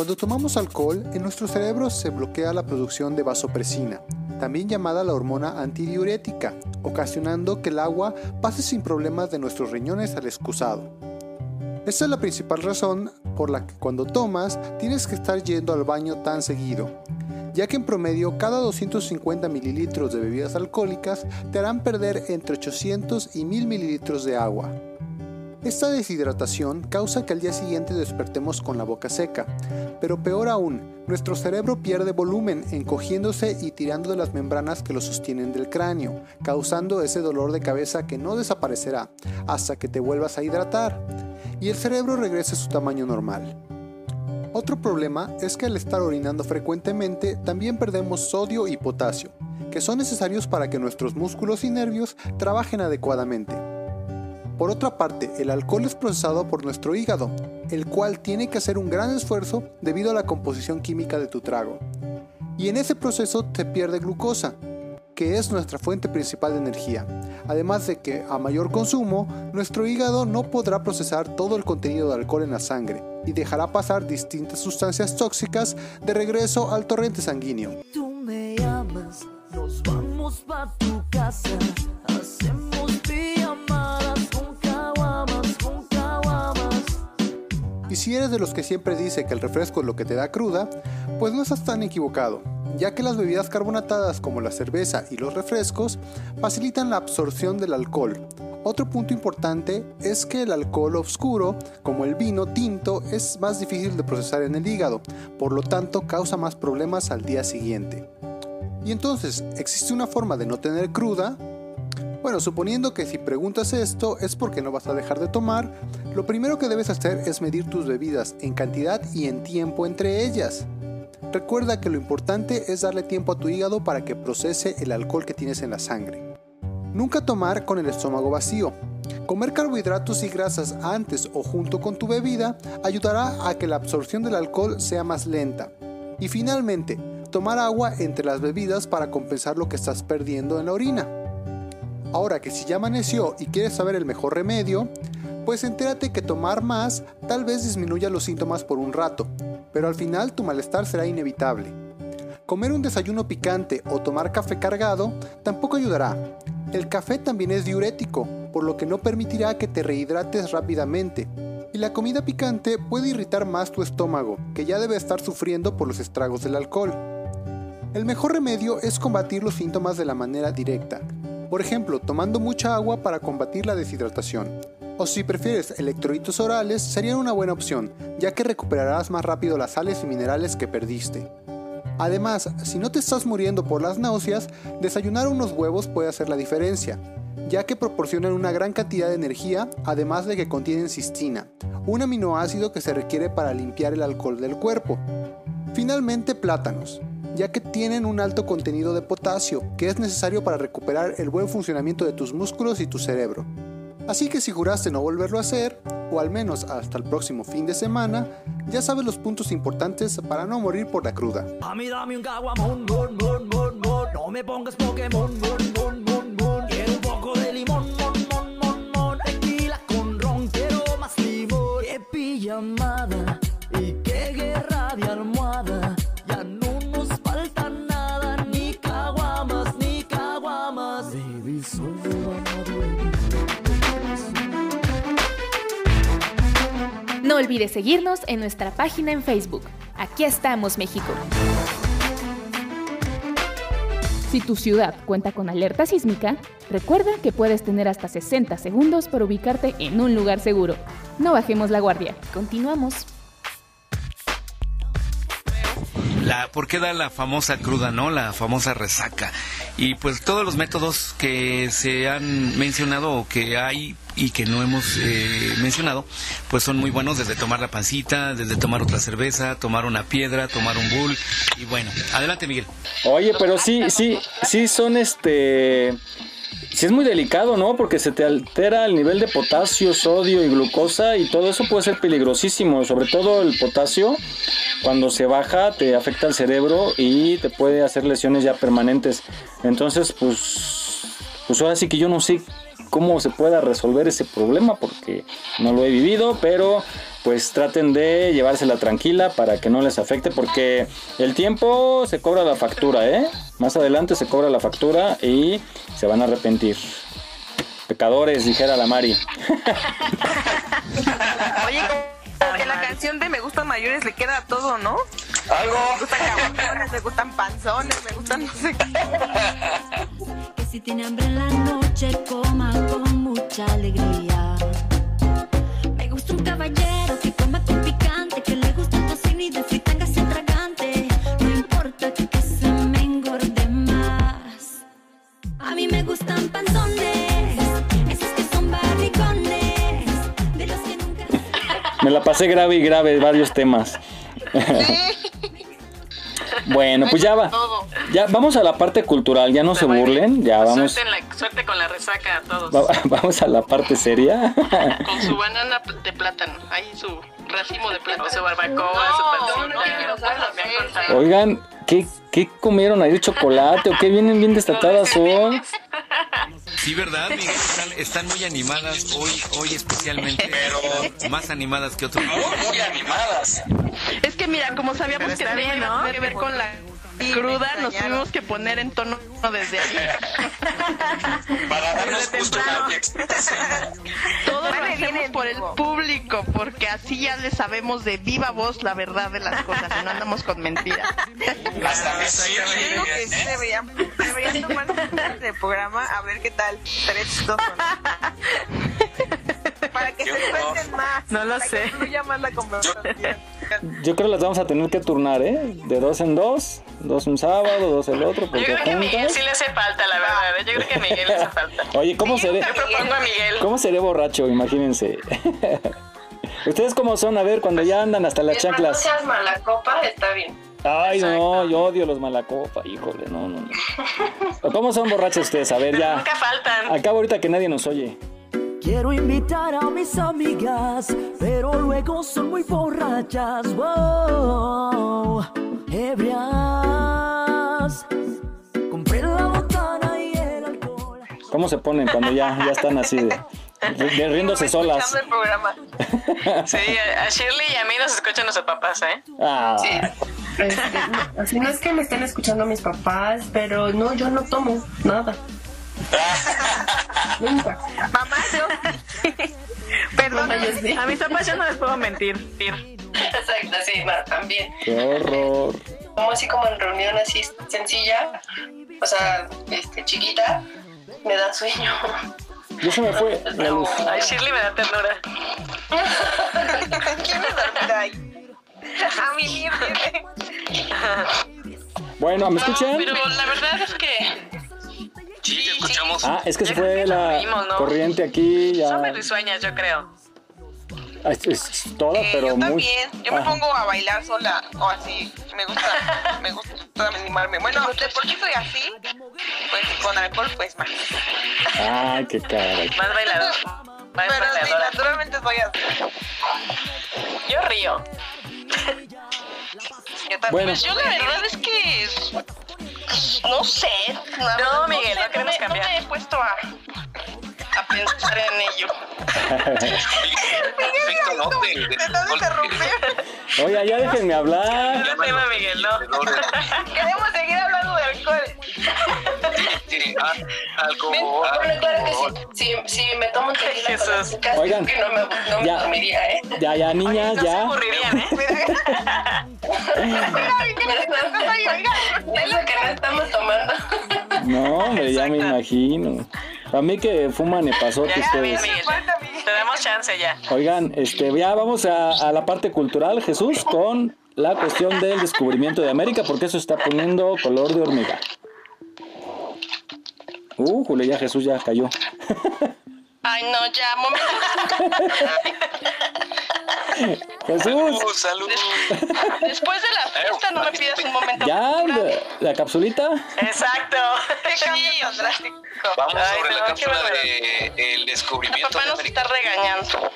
Cuando tomamos alcohol, en nuestro cerebro se bloquea la producción de vasopresina, también llamada la hormona antidiurética, ocasionando que el agua pase sin problemas de nuestros riñones al excusado. Esta es la principal razón por la que cuando tomas tienes que estar yendo al baño tan seguido, ya que en promedio cada 250 mililitros de bebidas alcohólicas te harán perder entre 800 y 1000 mililitros de agua. Esta deshidratación causa que al día siguiente despertemos con la boca seca, pero peor aún, nuestro cerebro pierde volumen encogiéndose y tirando de las membranas que lo sostienen del cráneo, causando ese dolor de cabeza que no desaparecerá hasta que te vuelvas a hidratar y el cerebro regrese a su tamaño normal. Otro problema es que al estar orinando frecuentemente también perdemos sodio y potasio, que son necesarios para que nuestros músculos y nervios trabajen adecuadamente. Por otra parte, el alcohol es procesado por nuestro hígado, el cual tiene que hacer un gran esfuerzo debido a la composición química de tu trago. Y en ese proceso se pierde glucosa, que es nuestra fuente principal de energía. Además de que a mayor consumo, nuestro hígado no podrá procesar todo el contenido de alcohol en la sangre y dejará pasar distintas sustancias tóxicas de regreso al torrente sanguíneo.
Tú me llamas, nos vamos tu casa.
Y si eres de los que siempre dice que el refresco es lo que te da cruda, pues no estás tan equivocado, ya que las bebidas carbonatadas como la cerveza y los refrescos facilitan la absorción del alcohol. Otro punto importante es que el alcohol oscuro, como el vino tinto, es más difícil de procesar en el hígado, por lo tanto causa más problemas al día siguiente. Y entonces, ¿existe una forma de no tener cruda? Bueno, suponiendo que si preguntas esto es porque no vas a dejar de tomar, lo primero que debes hacer es medir tus bebidas en cantidad y en tiempo entre ellas. Recuerda que lo importante es darle tiempo a tu hígado para que procese el alcohol que tienes en la sangre. Nunca tomar con el estómago vacío, Comer carbohidratos y grasas antes o junto con tu bebida ayudará a que la absorción del alcohol sea más lenta. Y finalmente, tomar agua entre las bebidas para compensar lo que estás perdiendo en la orina. Ahora que si ya amaneció y quieres saber el mejor remedio, pues entérate que tomar más tal vez disminuya los síntomas por un rato, pero al final tu malestar será inevitable. Comer un desayuno picante o tomar café cargado tampoco ayudará. El café también es diurético, por lo que no permitirá que te rehidrates rápidamente. Y la comida picante puede irritar más tu estómago, que ya debe estar sufriendo por los estragos del alcohol. El mejor remedio es combatir los síntomas de la manera directa, por ejemplo, tomando mucha agua para combatir la deshidratación. O si prefieres electrolitos orales, serían una buena opción, ya que recuperarás más rápido las sales y minerales que perdiste. Además, si no te estás muriendo por las náuseas, desayunar unos huevos puede hacer la diferencia, ya que proporcionan una gran cantidad de energía, además de que contienen cistina, un aminoácido que se requiere para limpiar el alcohol del cuerpo. Finalmente, plátanos, ya que tienen un alto contenido de potasio, que es necesario para recuperar el buen funcionamiento de tus músculos y tu cerebro. Así que si juraste no volverlo a hacer, o al menos hasta el próximo fin de semana, ya sabes los puntos importantes para no morir por la cruda.
No
olvides seguirnos en nuestra página en Facebook. Aquí estamos, México. Si tu ciudad cuenta con alerta sísmica, recuerda que puedes tener hasta 60 segundos para ubicarte en un lugar seguro. No bajemos la guardia. Continuamos.
La, ¿Por qué da la famosa cruda, no? La famosa resaca. Y pues todos los métodos que se han mencionado o que hay y que no hemos eh, mencionado, pues son muy buenos desde tomar la pancita, desde tomar otra cerveza, tomar una piedra, tomar un bull. Y bueno, adelante Miguel.
Oye, pero sí, sí, sí son este... Sí es muy delicado, ¿no? Porque se te altera el nivel de potasio, sodio y glucosa y todo eso puede ser peligrosísimo. Sobre todo el potasio, cuando se baja, te afecta al cerebro y te puede hacer lesiones ya permanentes. Entonces, pues, pues ahora sí que yo no sé cómo se pueda resolver ese problema porque no lo he vivido, pero pues traten de llevársela tranquila para que no les afecte porque el tiempo se cobra la factura, ¿eh? Más adelante se cobra la factura y se van a arrepentir. Pecadores, dijera la Mari.
Oye, como que la canción de Me gustan mayores le queda a todo, ¿no?
Algo.
Me gustan caguamones, me gustan panzones, me gustan no sé qué.
Que si tiene hambre en la noche, coma con mucha alegría. Me gusta un caballero que coma con picante, que le gusta el tocino y de fritanga se tragante. No importa que se me engorde más. A mí me gustan panzones,
Me la pasé grave y grave, varios temas. Bueno, pues ya va. Ya vamos a la parte cultural, ya no se burlen, ya vamos.
Suerte, la- suerte con la resaca a todos.
va- Vamos a la parte seria.
Con su banana de plátano. Ahí su racimo de plátano. Su barbacoa, su pancita.
Oigan, ¿qué, qué comieron ahí? ¿Chocolate o qué vienen bien destatadas hoy?
Sí, ¿verdad, Miguel? Están, están muy animadas hoy, hoy especialmente, pero más animadas que otros.
Muy animadas.
Es que mira, como sabíamos que tenía
¿no?
que ver con la cruda, nos tuvimos que poner en tono desde ahí.
Para darnos gusto.
Todo lo
Vale, bien
hacemos por el público, porque así ya le sabemos de viva voz la verdad de las cosas y no andamos con mentiras.
Hasta me
digo que sí deberían, deberían tomar el programa a ver qué tal. Chistoso, ¿no? Para que se cuenten más.
No lo
para
sé.
Que fluya más la conversación.
Yo creo que las vamos a tener que turnar, ¿eh? De dos en dos, dos un sábado, dos el otro,
Yo
porque
creo que a Miguel sí le hace falta, la verdad. ¿eh? Yo creo que a Miguel le hace falta.
Oye, ¿cómo seré?
Yo propongo a Miguel.
¿Cómo seré borracho? Imagínense. ¿Ustedes cómo son? A ver, cuando ya andan hasta las
Mientras no
chanclas.
seas mala copa, está bien.
Ay, no, yo odio los malacopa, híjole, no, no, no. ¿Cómo son borrachos ustedes? A ver, ya.
Nunca faltan.
Acabo ahorita que nadie nos oye.
Quiero invitar a mis amigas, pero luego son muy borrachas. Wow, ebrias. Compré la botana y el alcohol.
¿Cómo se ponen cuando ya, ya están así de, de riéndose solas?
Escuchando el programa. Sí, a Shirley y a mí nos escuchan nuestros papás, ¿eh?
Ah,
Este, no, así no es que me estén escuchando mis papás, pero no, yo no tomo nada. Nunca.
Mamá, yo. Perdón,
Mamá, yo sí.
a mis papás yo no les puedo mentir.
Exacto, sí, no, también.
qué horror.
Como así como en reunión así sencilla, o sea, este, chiquita, me da sueño.
Ya se me fue la luz.
Ay, Shirley me da ternura.
¿Quién me dormirá ahí? A mi libre.
Bueno, ¿me escuchan?
Pero la verdad es que
Sí, te escuchamos.
Ah, es que se fue la
Dormimos, ¿no?
corriente aquí, ya.
Son risueñas, yo creo.
Es, es toda,
Eh,
pero
yo
muy.
también. Yo me
Ajá.
pongo a bailar sola o así. Me gusta, me gusta animarme. Bueno, de por qué soy así, pues con alcohol, pues más.
Ay, qué caray.
Más bailador. Más
Pero sí,
bailadora.
naturalmente soy así.
Yo río.
Yo también.
Bueno.
Pues yo la verdad es que no sé.
No, Miguel, no queremos
me,
cambiar.
No me he puesto a, a pensar en ello.
Perfecto, ¿no?
Te.
Oye, ya déjenme hablar.
No tema, Miguel, no.
Queremos seguir hablando de alcohol.
Sí, ah,
bueno, claro que sí. Si, si me tomo un tequila
Jesús.
Oigan,
que no me, no me
ya.
dormiría, ¿eh?
Ya, ya, niñas,
No se
ya.
aburrirían, ¿eh?
Eso que no estamos tomando.
No, hombre, ya me imagino. A mí que fuman epazote
Ya bien,
ustedes.
Miguel. Te damos chance ya.
Oigan, este, ya vamos a, a la parte cultural, Jesús, con la cuestión del descubrimiento de América, porque eso está poniendo color de hormiga. Uh, Julio, ya Jesús ya cayó.
Ay, no, ya, momento.
Jesús,
salud.
Después de la fiesta no me pidas un momento.
ya, la, la capsulita.
Exacto.
Drástico.
Vamos
Ay,
sobre
no,
la cápsula de el descubrimiento
Papá
de
nos
América.
está regañando.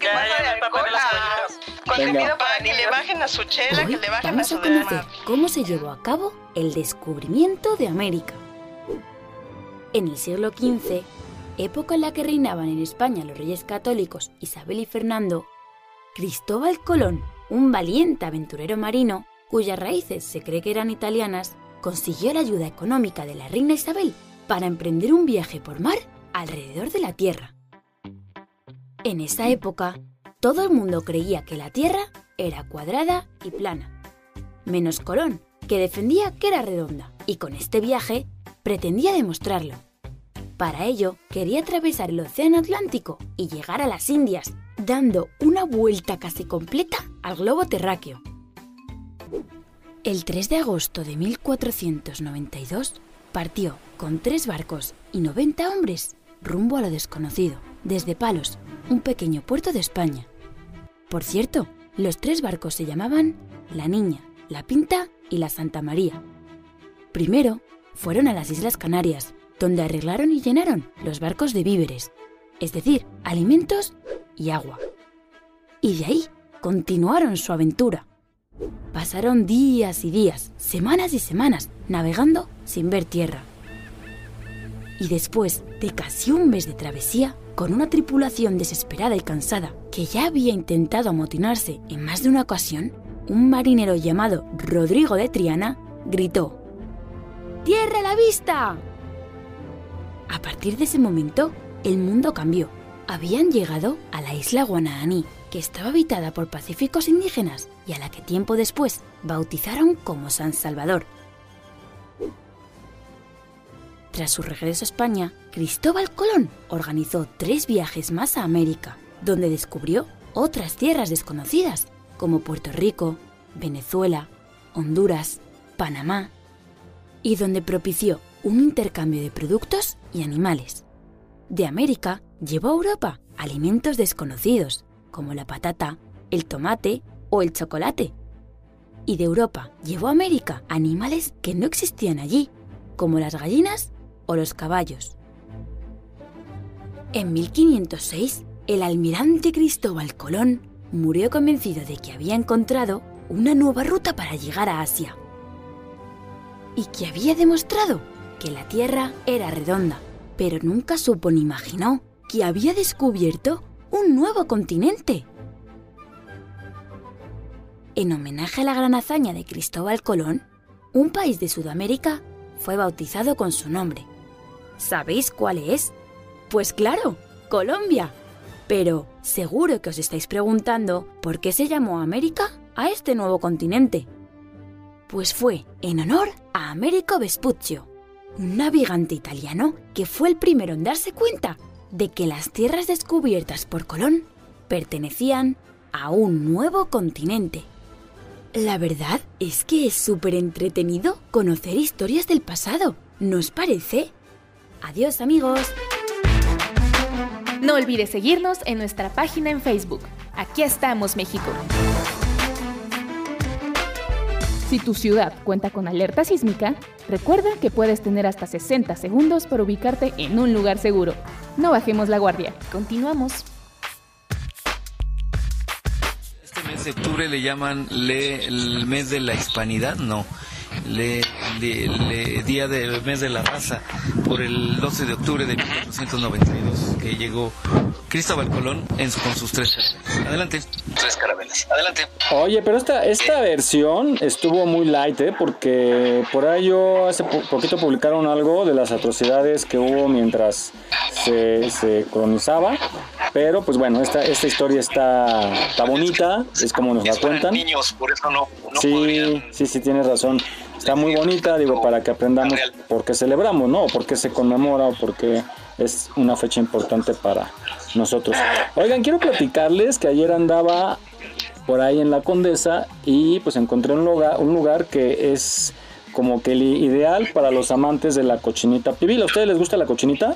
Ya, ya, mi papá de.
Contenido para que le bajen a su chela, que le bajen a
vamos
su
a conocer cómo se llevó a cabo el descubrimiento de América. En el siglo XV, época en la que reinaban en España los reyes católicos Isabel y Fernando, Cristóbal Colón, un valiente aventurero marino, cuyas raíces se cree que eran italianas, consiguió la ayuda económica de la reina Isabel para emprender un viaje por mar alrededor de la Tierra. En esa época, todo el mundo creía que la Tierra era cuadrada y plana, menos Colón, que defendía que era redonda, y con este viaje pretendía demostrarlo. Para ello, quería atravesar el Océano Atlántico y llegar a las Indias, dando una vuelta casi completa al globo terráqueo. El 3 de agosto de 1492 partió con tres barcos y 90 hombres rumbo a lo desconocido, desde Palos, un pequeño puerto de España. Por cierto, los tres barcos se llamaban La Niña, La Pinta y La Santa María. Primero fueron a las Islas Canarias, donde arreglaron y llenaron los barcos de víveres, es decir, alimentos y agua. Y de ahí continuaron su aventura. Pasaron días y días, semanas y semanas, navegando sin ver tierra. Y después de casi un mes de travesía, con una tripulación desesperada y cansada que ya había intentado amotinarse en más de una ocasión, un marinero llamado Rodrigo de Triana gritó, ¡Tierra a la vista! A partir de ese momento, el mundo cambió. Habían llegado a la isla Guanahaní, que estaba habitada por pacíficos indígenas y a la que tiempo después bautizaron como San Salvador. Tras su regreso a España, Cristóbal Colón organizó tres viajes más a América, donde descubrió otras tierras desconocidas, como Puerto Rico, Venezuela, Honduras, Panamá, y donde propició un intercambio de productos y animales. De América llevó a Europa alimentos desconocidos, como la patata, el tomate o el chocolate. Y de Europa llevó a América animales que no existían allí, como las gallinas o los caballos. En 1506, el almirante Cristóbal Colón murió convencido de que había encontrado una nueva ruta para llegar a Asia y que había demostrado que la Tierra era redonda, pero nunca supo ni imaginó que había descubierto un nuevo continente. En homenaje a la gran hazaña de Cristóbal Colón, un país de Sudamérica fue bautizado con su nombre. ¿Sabéis cuál es? Pues claro, Colombia. Pero seguro que os estáis preguntando por qué se llamó América a este nuevo continente. Pues fue en honor a Americo Vespuccio, un navegante italiano que fue el primero en darse cuenta de que las tierras descubiertas por Colón pertenecían a un nuevo continente. La verdad es que es súper entretenido conocer historias del pasado, ¿no os parece? Adiós amigos.
No olvides seguirnos en nuestra página en Facebook. Aquí estamos, México. Si tu ciudad cuenta con alerta sísmica, recuerda que puedes tener hasta 60 segundos para ubicarte en un lugar seguro. No bajemos la guardia. Continuamos.
Este mes de octubre le llaman el mes de la hispanidad, no. Le, le- le- día del mes de la raza, por el 12 de octubre de 1492, que llegó Cristóbal Colón en su- con sus tres. Adelante.
Tres carabelas. Adelante.
Oye, pero esta, esta versión estuvo muy light, ¿eh? Porque por ahí yo hace po- poquito publicaron algo de las atrocidades que hubo mientras se, se colonizaba. Pero pues bueno, esta, esta historia está, está bonita, es como nos la cuentan.
Niños, por eso no. no
Sí, sí, sí, tienes razón. Está muy bonita, digo, para que aprendamos por qué celebramos, ¿no? O por qué se conmemora o por qué es una fecha importante para nosotros. Oigan, quiero platicarles que ayer andaba por ahí en la Condesa y pues encontré un lugar, un lugar que es como que el ideal para los amantes de la cochinita pibil. ¿A ustedes les gusta la cochinita?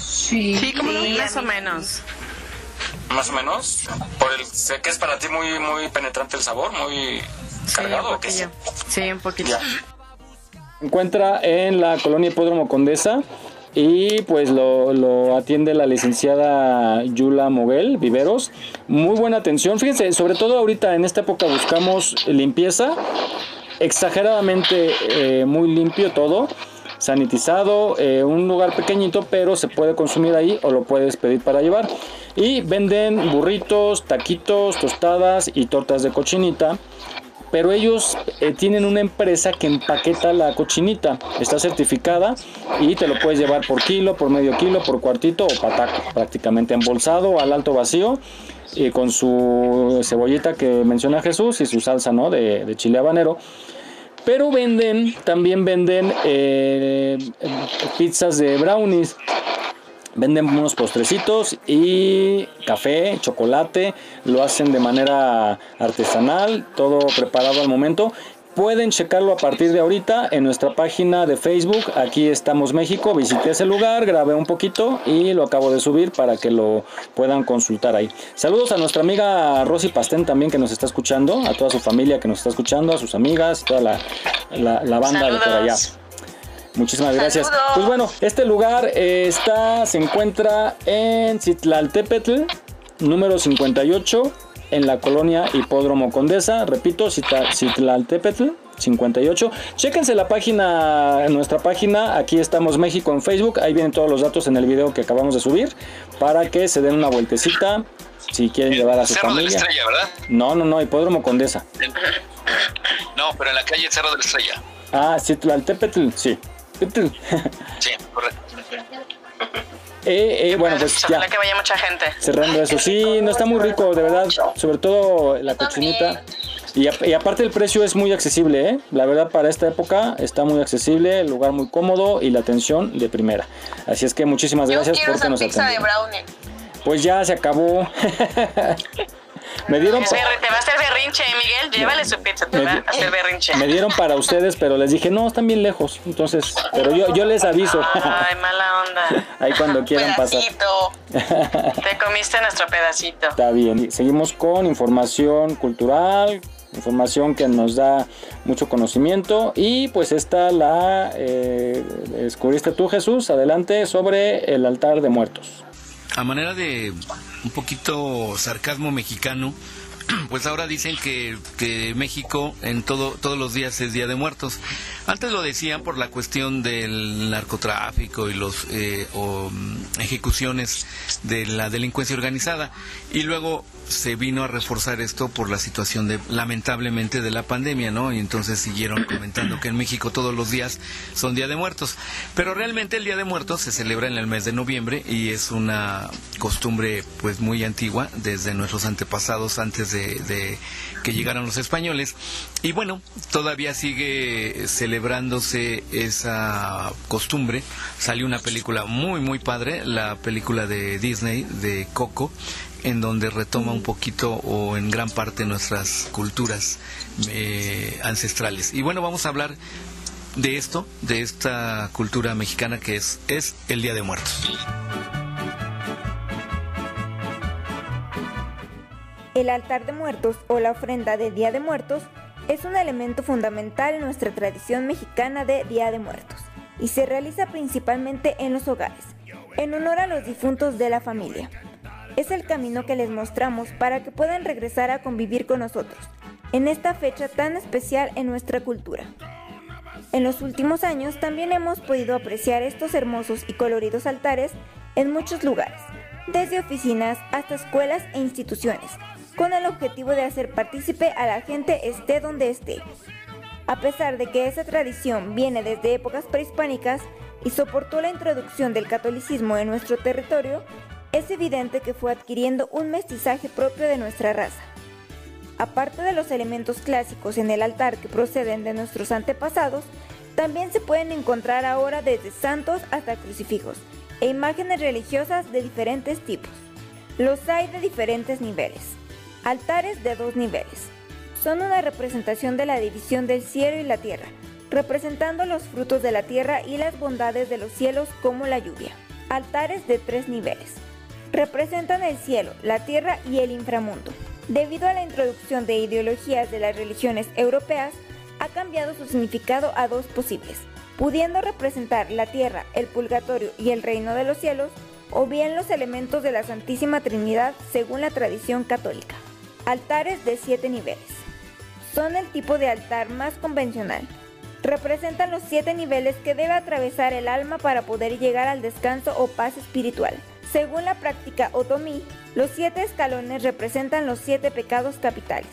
Sí, sí como más o menos.
Más o menos. Por el, sé que es para ti muy, muy penetrante el sabor, muy cargado. ¿o qué es?
Sí, un poquito.
Se encuentra en la colonia Hipódromo Condesa y pues lo, lo atiende la licenciada Yula Moguel Viveros. Muy buena atención. Fíjense, sobre todo ahorita en esta época buscamos limpieza, exageradamente eh, muy limpio todo. Sanitizado, eh, un lugar pequeñito, pero se puede consumir ahí o lo puedes pedir para llevar. Y venden burritos, taquitos, tostadas y tortas de cochinita pero ellos eh, tienen una empresa que empaqueta la cochinita, está certificada y te lo puedes llevar por kilo, por medio kilo, por cuartito o pataco, prácticamente embolsado al alto vacío y con su cebollita que menciona Jesús y su salsa ¿no? de, de chile habanero. Pero venden, también venden eh, pizzas de brownies. Venden unos postrecitos y café, chocolate, lo hacen de manera artesanal, todo preparado al momento. Pueden checarlo a partir de ahorita en nuestra página de Facebook. Aquí estamos México. Visité ese lugar, grabé un poquito y lo acabo de subir para que lo puedan consultar ahí. Saludos a nuestra amiga Rosy Pastén también que nos está escuchando, a toda su familia que nos está escuchando, a sus amigas, toda la, banda de por allá.
Saludos.
Muchísimas gracias.
Saludos.
Pues bueno, este lugar eh, está, se encuentra en Citlaltépetl, número 58, en la colonia Hipódromo Condesa. Repito, Citlaltépetl. 58. Chéquense la página, nuestra página, aquí estamos México en Facebook, ahí vienen todos los datos en el video que acabamos de subir, para que se den una vueltecita, si quieren llevar a su
Cerro de la
familia.
Estrella, ¿verdad?
No, no, no, Hipódromo Condesa.
No, pero en la calle Cerro de la Estrella.
Ah, Citlaltépetl, sí.
Sí, correcto.
Eh, eh, bueno, pues ya.
Que vaya mucha gente.
Cerrando eso, sí, no está muy rico, de verdad, sobre todo la cochinita. Y, a- y aparte el precio es muy accesible, ¿eh? La verdad para esta época está muy accesible, el lugar muy cómodo y la atención de primera. Así es que muchísimas gracias
Quiero
porque
esa
nos
pizza de
atendieron.
brownie.
Pues ya se acabó. me dieron
te va a hacer berrinche, Miguel. Llévale su pizza, te
Me
va a hacer berrinche.
me dieron para ustedes, pero les dije, "No, están bien lejos." Entonces, pero yo yo les aviso.
Ay, mala onda.
Ahí cuando quieran pasar.
Te comiste nuestro pedacito.
Está bien. Seguimos con información cultural, información que nos da mucho conocimiento y pues esta la eh, descubriste tú Jesús, adelante sobre el altar de muertos.
a manera de un poquito sarcasmo mexicano, pues ahora dicen que, que México en todo, todos los días es Día de Muertos. Antes lo decían por la cuestión del narcotráfico y los eh, mm, ejecuciones de la delincuencia organizada. Y luego se vino a reforzar esto por la situación de lamentablemente de la pandemia, ¿no? Y entonces siguieron comentando que en México todos los días son Día de Muertos, pero realmente el Día de Muertos se celebra en el mes de noviembre y es una costumbre pues muy antigua desde nuestros antepasados antes de, de que llegaran los españoles. Y bueno, todavía sigue celebrándose esa costumbre. Salió una película muy muy padre, la película de Disney de Coco en donde retoma un poquito o en gran parte nuestras culturas eh, ancestrales. Y bueno, vamos a hablar de esto, de esta cultura mexicana que es, es el Día de Muertos.
El altar de muertos o la ofrenda del Día de Muertos es un elemento fundamental en nuestra tradición mexicana de Día de Muertos y se realiza principalmente en los hogares, en honor a los difuntos de la familia. Es el camino que les mostramos para que puedan regresar a convivir con nosotros en esta fecha tan especial en nuestra cultura. En los últimos años también hemos podido apreciar estos hermosos y coloridos altares en muchos lugares, desde oficinas hasta escuelas e instituciones, con el objetivo de hacer partícipe a la gente esté donde esté. A pesar de que esa tradición viene desde épocas prehispánicas y soportó la introducción del catolicismo en nuestro territorio, es evidente que fue adquiriendo un mestizaje propio de nuestra raza. Aparte de los elementos clásicos en el altar que proceden de nuestros antepasados, también se pueden encontrar ahora desde santos hasta crucifijos e imágenes religiosas de diferentes tipos. Los hay de diferentes niveles. Altares de dos niveles. Son una representación de la división del cielo y la tierra, representando los frutos de la tierra y las bondades de los cielos como la lluvia. Altares de tres niveles representan el cielo, la tierra y el inframundo. Debido a la introducción de ideologías de las religiones europeas, ha cambiado su significado a dos posibles, pudiendo representar la tierra, el purgatorio y el reino de los cielos, o bien los elementos de la Santísima Trinidad según la tradición católica. Altares de siete niveles. Son el tipo de altar más convencional. Representan los siete niveles que debe atravesar el alma para poder llegar al descanso o paz espiritual. Según la práctica otomí, los siete escalones representan los siete pecados capitales.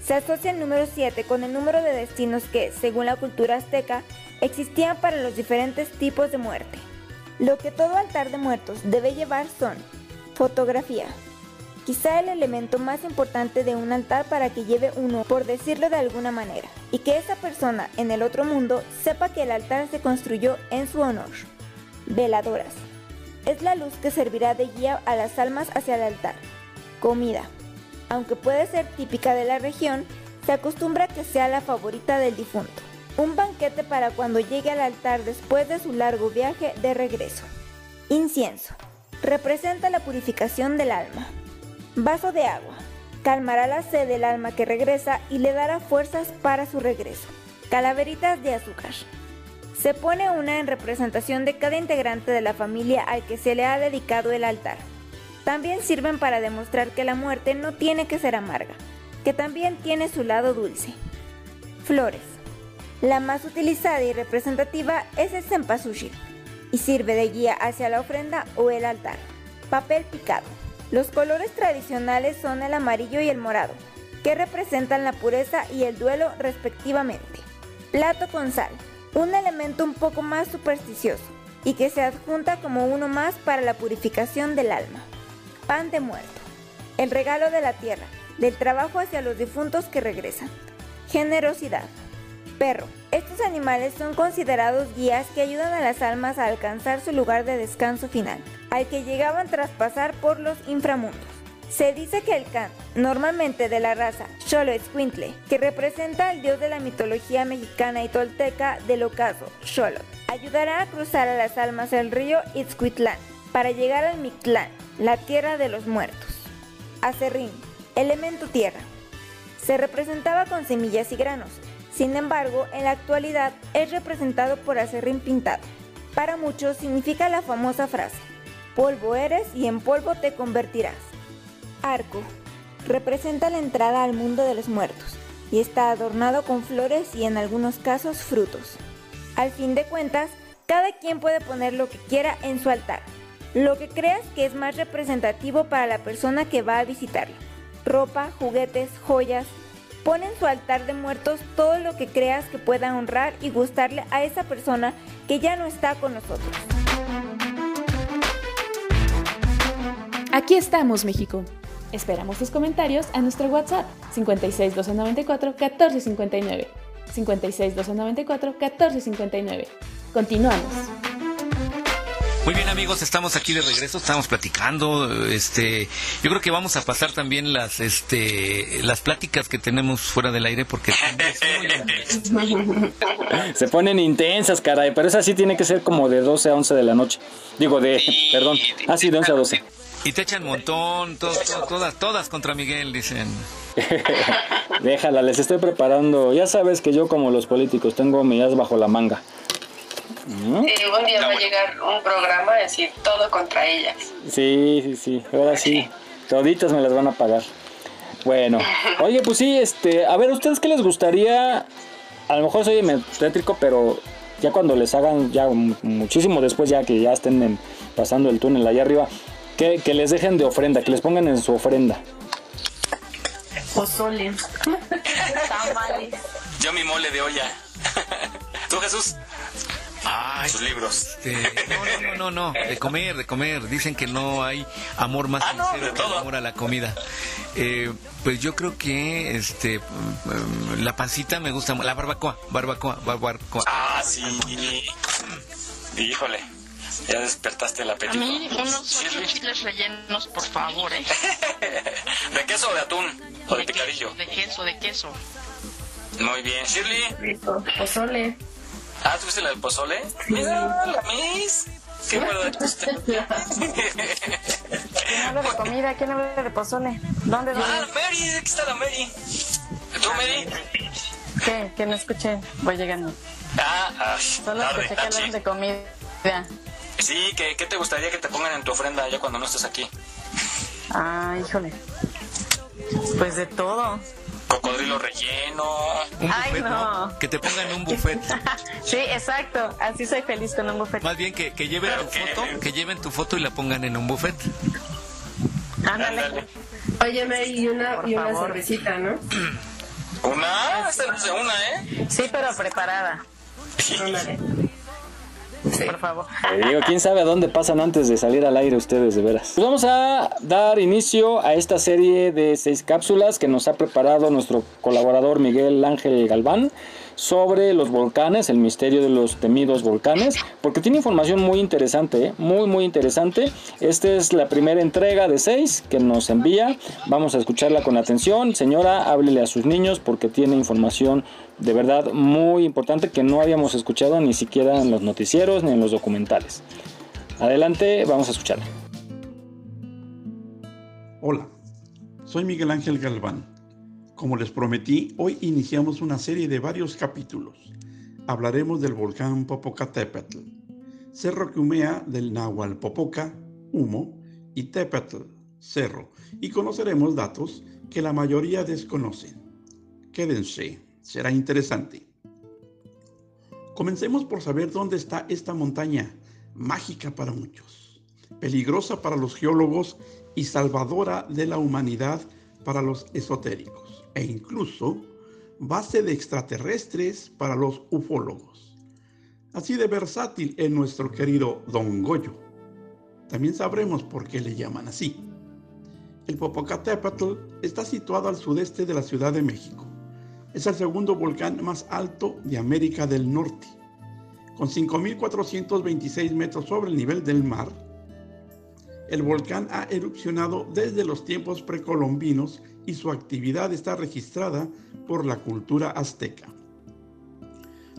Se asocia el número 7 con el número de destinos que, según la cultura azteca, existían para los diferentes tipos de muerte. Lo que todo altar de muertos debe llevar son fotografía, quizá el elemento más importante de un altar para que lleve uno, por decirlo de alguna manera, y que esa persona en el otro mundo sepa que el altar se construyó en su honor. Veladoras es la luz que servirá de guía a las almas hacia el altar. Comida. Aunque puede ser típica de la región, se acostumbra que sea la favorita del difunto. Un banquete para cuando llegue al altar después de su largo viaje de regreso. Incienso. Representa la purificación del alma. Vaso de agua. Calmará la sed del alma que regresa y le dará fuerzas para su regreso. Calaveritas de azúcar. Se pone una en representación de cada integrante de la familia al que se le ha dedicado el altar. También sirven para demostrar que la muerte no tiene que ser amarga, que también tiene su lado dulce. Flores. La más utilizada y representativa es el cempasúchil y sirve de guía hacia la ofrenda o el altar. Papel picado. Los colores tradicionales son el amarillo y el morado, que representan la pureza y el duelo respectivamente. Plato con sal un elemento un poco más supersticioso y que se adjunta como uno más para la purificación del alma. Pan de muerto, el regalo de la tierra, del trabajo hacia los difuntos que regresan. Generosidad. Perro. Estos animales son considerados guías que ayudan a las almas a alcanzar su lugar de descanso final, al que llegaban tras pasar por los inframundos. Se dice que el can, normalmente de la raza Xoloitzcuintle, que representa al dios de la mitología mexicana y tolteca del ocaso, Xolotl, ayudará a cruzar a las almas el río Itzcuitlán para llegar al Mictlán, la tierra de los muertos. Acerrín, elemento tierra. Se representaba con semillas y granos, sin embargo, en la actualidad es representado por acerrín pintado. Para muchos significa la famosa frase, Polvo eres y en polvo te convertirás. Arco. Representa la entrada al mundo de los muertos y está adornado con flores y en algunos casos frutos. Al fin de cuentas, cada quien puede poner lo que quiera en su altar, lo que creas que es más representativo para la persona que va a visitarlo. Ropa, juguetes, joyas. Pon en su altar de muertos todo lo que creas que pueda honrar y gustarle a esa persona que ya no está con nosotros.
Aquí estamos, México. Esperamos tus comentarios a nuestro WhatsApp 56 294 1459. 56 294 1459. Continuamos.
Muy bien amigos, estamos aquí de regreso, estamos platicando, este, yo creo que vamos a pasar también las, este, las pláticas que tenemos fuera del aire porque
Se ponen intensas, caray, pero esa sí tiene que ser como de 12 a 11 de la noche. Digo, de, perdón, ah, sí, de 11 a 12.
y te echan montón, to- to- todas, todas contra Miguel, dicen.
Déjala, les estoy preparando. Ya sabes que yo como los políticos tengo mi as bajo la manga. ¿Mm?
Sí, un día va a llegar un programa a decir todo contra ellas.
Sí, sí, sí, ahora sí. Toditas me las van a pagar. Bueno, oye, pues sí, este, a ver, ¿ustedes qué les gustaría? A lo mejor soy medio tétrico, pero ya cuando les hagan, ya mu- muchísimo después, ya que ya estén en- pasando el túnel allá arriba, que, que les dejen de ofrenda, que les pongan en su ofrenda.
Pozole.
Tamales.
Yo mi mole de olla. ¿Tú, Jesús?
Ay,
Sus libros.
este, no, no, no, no, no, de comer, de comer. Dicen que no hay amor más
Ah, no,
sincero
de
que el amor a la comida. Eh, pues yo creo que este mm, la pancita me gusta, la barbacoa, barbacoa, barbacoa.
Ah, sí. Híjole. Ya despertaste el
A
apetito.
mí unos ocho chiles rellenos, por favor, ¿eh?
¿De queso o de atún? ¿O de picadillo?
De queso, de queso.
Muy bien. Shirley.
Pozole.
Ah, ¿tuviste la del pozole? Mira, la Miss. Qué.
¿Quién habla de comida? ¿Quién habla de pozole? ¿Dónde? dónde?
Ah, Mary, aquí está la Mary. ¿Tú, Mary?
¿Qué? Que no escuché. Voy llegando.
Ah, ah,
Solo escuché que hablan de comida.
Sí, ¿qué, ¿qué te gustaría que te pongan en tu ofrenda ya cuando no estés aquí?
Ah, híjole. Pues de todo.
Cocodrilo relleno.
Un
Ay,
buffet,
no.
Que te pongan un buffet.
Sí, exacto. Así soy feliz con un buffet.
Más bien que, que lleven tu foto, que lleven tu foto y la pongan en un buffet.
Ándale.
Oye, Mary, y una, y una
favor.
cervecita, ¿no?
¿Una? Esta no es de una, ¿eh?
Sí, pero preparada.
Ándale.
Por favor.
Te digo, quién sabe a dónde pasan antes de salir al aire ustedes, de veras. Pues vamos a dar inicio a esta serie de seis cápsulas que nos ha preparado nuestro colaborador Miguel Ángel Galván sobre los volcanes, el misterio de los temidos volcanes, porque tiene información muy interesante, ¿eh? muy muy interesante. Esta es la primera entrega de seis que nos envía. Vamos a escucharla con atención. Señora, háblele a sus niños porque tiene información de verdad muy importante que no habíamos escuchado ni siquiera en los noticieros ni en los documentales. Adelante, vamos a escucharla.
Hola, soy Miguel Ángel Galván. Como les prometí, hoy iniciamos una serie de varios capítulos. Hablaremos del volcán Popocatépetl, cerro que humea del náhuatl Popoca, humo, y Tepetl, cerro, y conoceremos datos que la mayoría desconocen. Quédense, será interesante. Comencemos por saber dónde está esta montaña, mágica para muchos, peligrosa para los geólogos y salvadora de la humanidad para los esotéricos, e incluso base de extraterrestres para los ufólogos. Así de versátil es nuestro querido Don Goyo. También sabremos por qué le llaman así. El Popocatépetl está situado al sudeste de la Ciudad de México. Es el segundo volcán más alto de América del Norte. Con 5.426 metros sobre el nivel del mar, el volcán ha erupcionado desde los tiempos precolombinos y su actividad está registrada por la cultura azteca.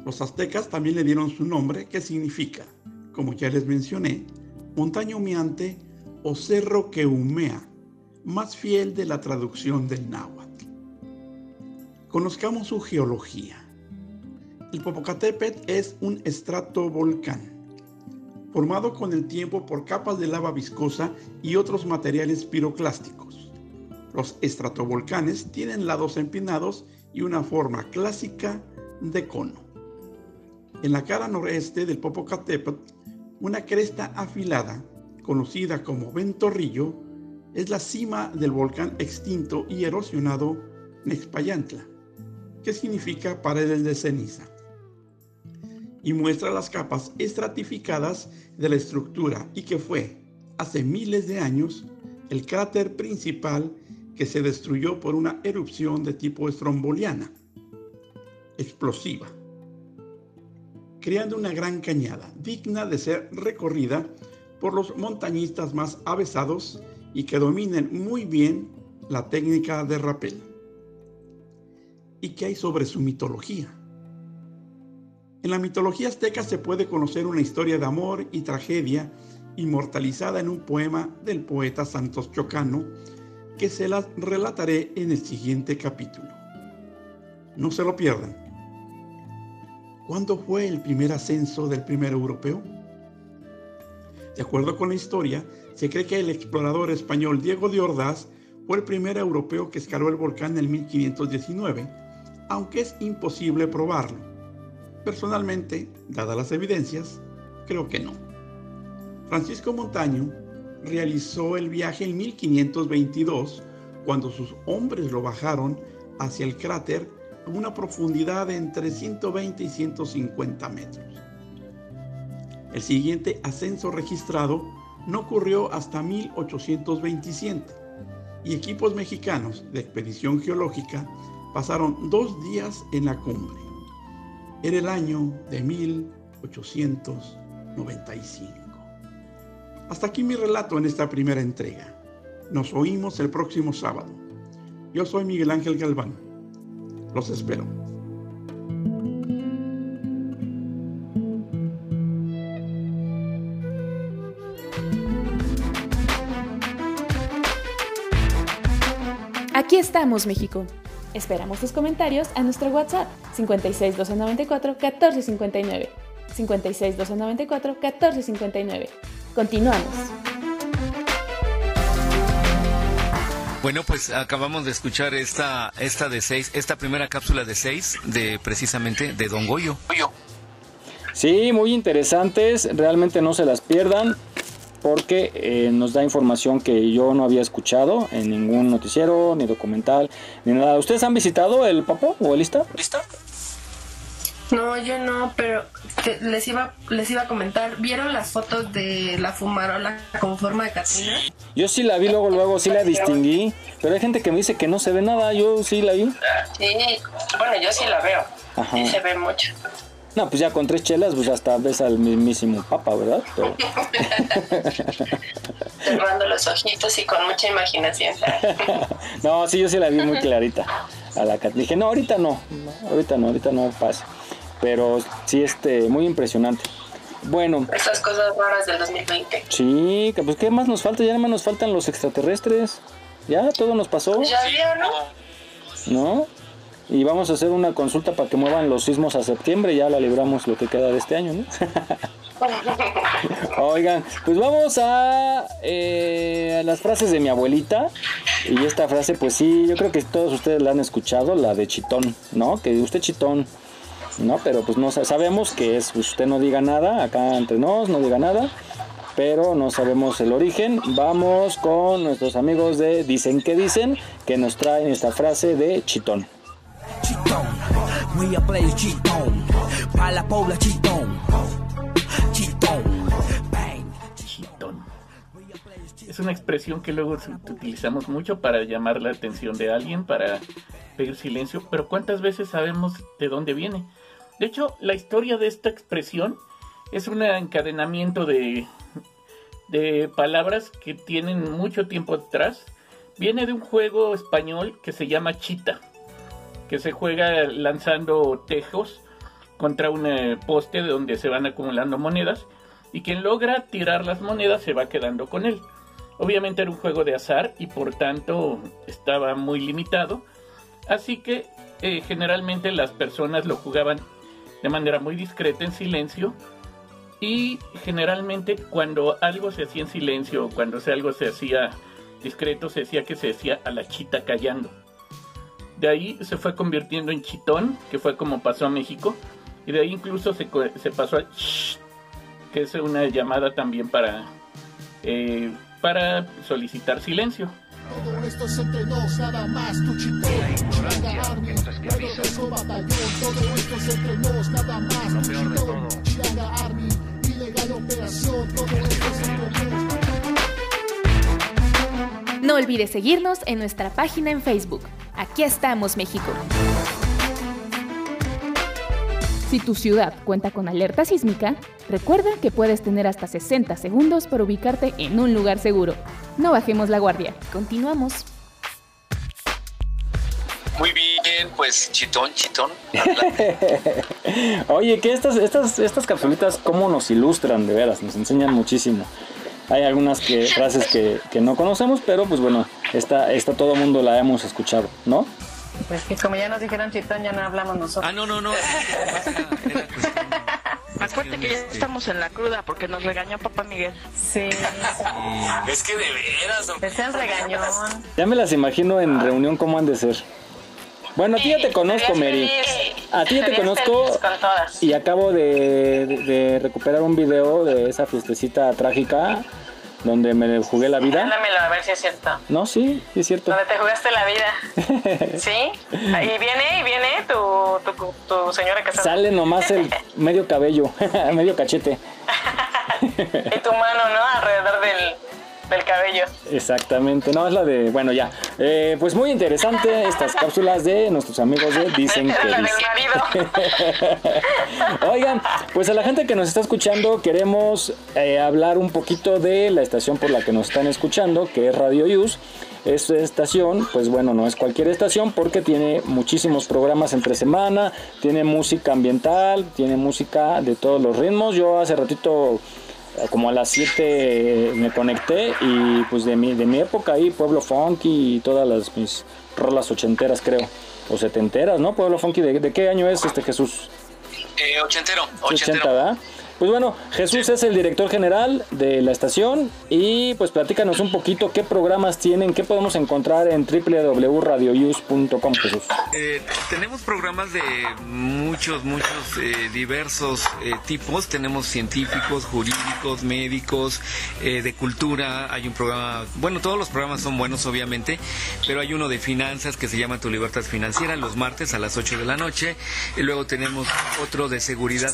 Los aztecas también le dieron su nombre que significa, como ya les mencioné, montaña humeante o cerro que humea, más fiel de la traducción del náhuatl. Conozcamos su geología. El Popocatépetl es un estratovolcán. formado con el tiempo por capas de lava viscosa y otros materiales piroclásticos. Los estratovolcanes tienen lados empinados y una forma clásica de cono. En la cara noreste del Popocatépetl, una cresta afilada, conocida como Ventorrillo, es la cima del volcán extinto y erosionado Nexpayantla, que significa paredes de ceniza, y muestra las capas estratificadas de la estructura y que fue, hace miles de años, el cráter principal que se destruyó por una erupción de tipo estromboliana, explosiva, creando una gran cañada digna de ser recorrida por los montañistas más avesados y que dominen muy bien la técnica de rappel. ¿Y qué hay sobre su mitología? En la mitología azteca se puede conocer una historia de amor y tragedia inmortalizada en un poema del poeta Santos Chocano que se las relataré en el siguiente capítulo. No se lo pierdan. ¿Cuándo fue el primer ascenso del primer europeo? De acuerdo con la historia, se cree que el explorador español Diego de Ordaz fue el primer europeo que escaló el volcán en 1519, aunque es imposible probarlo. Personalmente, dadas las evidencias, creo que no. Francisco Montaño realizó el viaje en 1522 cuando sus hombres lo bajaron hacia el cráter a una profundidad de entre 120 y 150 metros. El siguiente ascenso registrado no ocurrió hasta 1827 y equipos mexicanos de expedición geológica pasaron dos días en la cumbre. Era el año de 1895. Hasta aquí mi relato en esta primera entrega. Nos oímos el próximo sábado. Yo soy Miguel Ángel Galván. Los espero.
Aquí estamos, México. Esperamos tus comentarios a nuestro WhatsApp 56 294 1459. 56 294 1459. Continuamos.
Bueno, pues acabamos de escuchar esta, esta de seis, esta primera cápsula de seis de precisamente de Don Goyo.
Sí, muy interesantes, realmente no se las pierdan porque eh, nos da información que yo no había escuchado en ningún noticiero, ni documental, ni nada. ¿Ustedes han visitado el Papo o el Lista?
¿Lista? No, yo no, pero te- les iba les iba a comentar, ¿vieron las fotos de la fumarola con forma de Catrina?
Yo sí la vi, luego, luego sí la distinguí, pero hay gente que me dice que no se ve nada, yo sí la vi.
Sí, bueno, yo sí la veo.
Ajá.
Sí se ve mucho.
No, pues ya con tres chelas, pues hasta ves al mismísimo Papa, ¿verdad? Pero-
Cerrando los ojitos y con mucha imaginación.
no, sí, yo sí la vi muy clarita. A la Dije, no, ahorita no, no, ahorita no, ahorita no pasa. Pero sí, este, muy impresionante. Bueno,
Esas cosas raras del 2020.
sí, pues ¿qué más nos falta? Ya nada más nos faltan los extraterrestres. Ya, todo nos pasó,
Ya ¿no?
¿no? Y vamos a hacer una consulta para que muevan los sismos a septiembre, ya la libramos lo que queda de este año, ¿no? Oigan, pues vamos a, eh, a las frases de mi abuelita. Y esta frase, pues sí, yo creo que todos ustedes la han escuchado, la de chitón, ¿no? Que usted chitón, ¿no? Pero pues no sa- sabemos que es, usted no diga nada, acá entre nos, no diga nada. Pero no sabemos el origen. Vamos con nuestros amigos de Dicen que Dicen, que nos traen esta frase de chitón.
Voy a play chitón, pa' la pobla chitón, chitón.
Chitón. Es una expresión que luego utilizamos mucho para llamar la atención de alguien, para pedir silencio, pero ¿cuántas veces sabemos de dónde viene? De hecho, la historia de esta expresión es un encadenamiento de, palabras que tienen mucho tiempo atrás. Viene de un juego español que se llama Chita, que se juega lanzando tejos contra un eh, poste de donde se van acumulando monedas y quien logra tirar las monedas se va quedando con él. Obviamente era un juego de azar y por tanto estaba muy limitado, así que eh, generalmente las personas lo jugaban de manera muy discreta, en silencio, Y generalmente cuando algo se hacía en silencio, cuando algo se hacía discreto, se decía que se decía a la chita callando. De ahí se fue convirtiendo en chitón, que fue como pasó a México. Y de ahí incluso se, se pasó a shh, que es una llamada también para, eh, para solicitar silencio.
Todo esto es entre nos, nada más tu chitón. Chilanga Army, regreso batallón. Todo esto es entre nos, nada más tu chitón. Chilanga Army, ilegal operación. Todo esto es entre nos.
No olvides seguirnos en nuestra página en Facebook. Aquí estamos, México. Si tu ciudad cuenta con alerta sísmica, recuerda que puedes tener hasta 60 segundos para ubicarte en un lugar seguro. No bajemos la guardia. Continuamos.
Muy bien, pues chitón, chitón.
Oye, que estas, estas, estas capsulitas, ¿cómo nos ilustran de veras? Nos enseñan muchísimo. Hay algunas que, frases que, que no conocemos, pero pues bueno, esta, esta todo mundo la hemos escuchado, ¿no?
Pues que como ya nos dijeron chitón, ya no hablamos nosotros.
Ah, no, no, no.
Acuérdate que ya estamos en la cruda porque nos regañó papá Miguel.
Sí.
Es que de veras. don-
Es el regañón.
Ya me las imagino en reunión cómo han de ser. Bueno, a ti ya te conozco, Mary. A ti ya te conozco y acabo de, de- de recuperar un video de esa fiestecita trágica donde me jugué la vida.
Mándamelo a ver si es cierto.
No, sí, sí es cierto.
Donde te jugaste la vida. ¿Sí? Y viene, y viene tu, tu, tu señora casada.
Sale nomás el medio cabello, medio cachete.
Y tu mano, ¿no? Alrededor del, del cabello.
Exactamente, no, es la de, bueno, ya. Eh, pues muy interesante estas cápsulas de nuestros amigos de Dicen que
La del
Dicen.
marido.
Oigan, pues a la gente que nos está escuchando queremos eh, hablar un poquito de la estación por la que nos están escuchando, que es Radio Use. Esta estación, pues bueno, no es cualquier estación porque tiene muchísimos programas entre semana, tiene música ambiental, tiene música de todos los ritmos. Yo hace ratito como a las 7 me conecté y pues de mi, de mi época ahí, Pueblo Funky y todas las mis rolas ochenteras creo, o setenteras, ¿no? Pueblo Funky, ¿de, de qué año es este Jesús?
Eh, ochentero,
80,
ochentero.
¿verdad? Pues bueno, Jesús es el director general de la estación y pues platícanos un poquito qué programas tienen, qué podemos encontrar en www.radiouse.com, Jesús.
Eh, tenemos programas de muchos, muchos eh, diversos eh, tipos. Tenemos científicos, jurídicos, médicos, eh, de cultura. Hay un programa, bueno, todos los programas son buenos, obviamente, pero hay uno de finanzas que se llama Tu Libertad Financiera los martes a las 8 de la noche. Y luego tenemos otro de seguridad.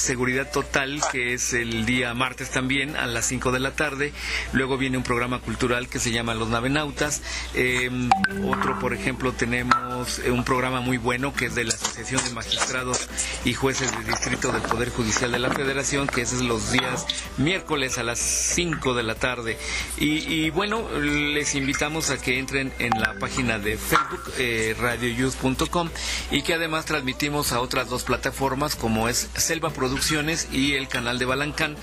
Seguridad Total, que es el día martes también a las 5 de la tarde. Luego viene un programa cultural que se llama Los Navenautas. Eh, otro, por ejemplo, tenemos eh, un programa muy bueno que es de la Asociación de Magistrados y Jueces de Distrito del Poder Judicial de la Federación, que es los días miércoles a las 5 de la tarde. Y, bueno, les invitamos a que entren en la página de Facebook, eh, y que además transmitimos a otras dos plataformas como es Selva Producciones y el canal de Balancán,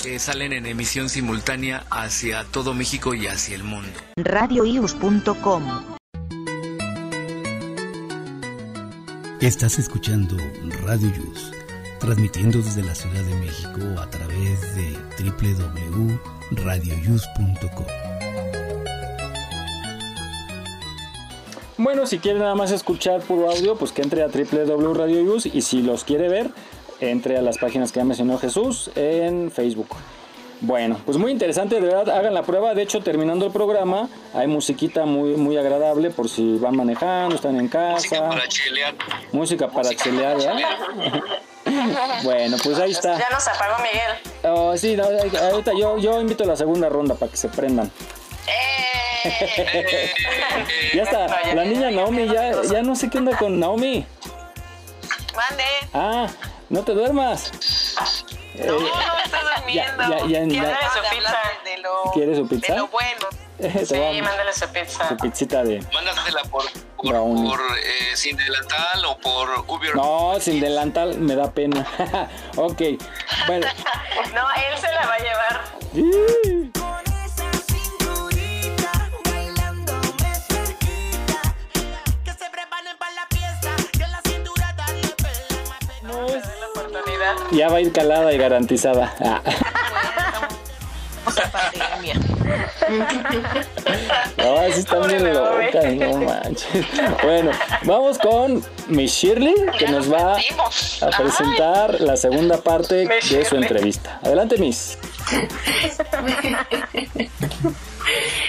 que salen en emisión simultánea hacia todo México y hacia el mundo.
radioius.com.
Estás escuchando Radio Yus, transmitiendo desde la Ciudad de México a través de www.radioyus.com.
Bueno, si quiere nada más escuchar puro audio, pues que entre a www.radiouse y si los quiere ver, entre a las páginas que ya mencionó Jesús en Facebook. Bueno, pues muy interesante, de verdad, hagan la prueba. De hecho, terminando el programa, hay musiquita muy, muy agradable por si van manejando, están en casa.
Para chelear.
Música para chelear, ¿verdad? Bueno, pues ahí está.
Ya nos apagó Miguel.
Oh, sí, no, ahorita yo, yo invito a la segunda ronda para que se prendan. ya está, la niña Naomi, ya, ya no sé qué onda con Naomi.
Mande.
Ah, no te duermas. Eh,
No, no estoy durmiendo.
ya-
su pizza. De lo,
¿Quieres su pizza?
de lo bueno. Sí, mándale su pizza.
su pizzita de
Mándasela por, por, por, eh, sin delantal o por Uber.
No, sin delantal me da pena. ok, bueno.
No, él se la va a llevar.
Ya va a ir calada y garantizada. Ah.
pandemia.
No, así están bien locas, no manches. Bueno, vamos con Miss Shirley, que nos va a presentar la segunda parte de su entrevista. Adelante, Miss.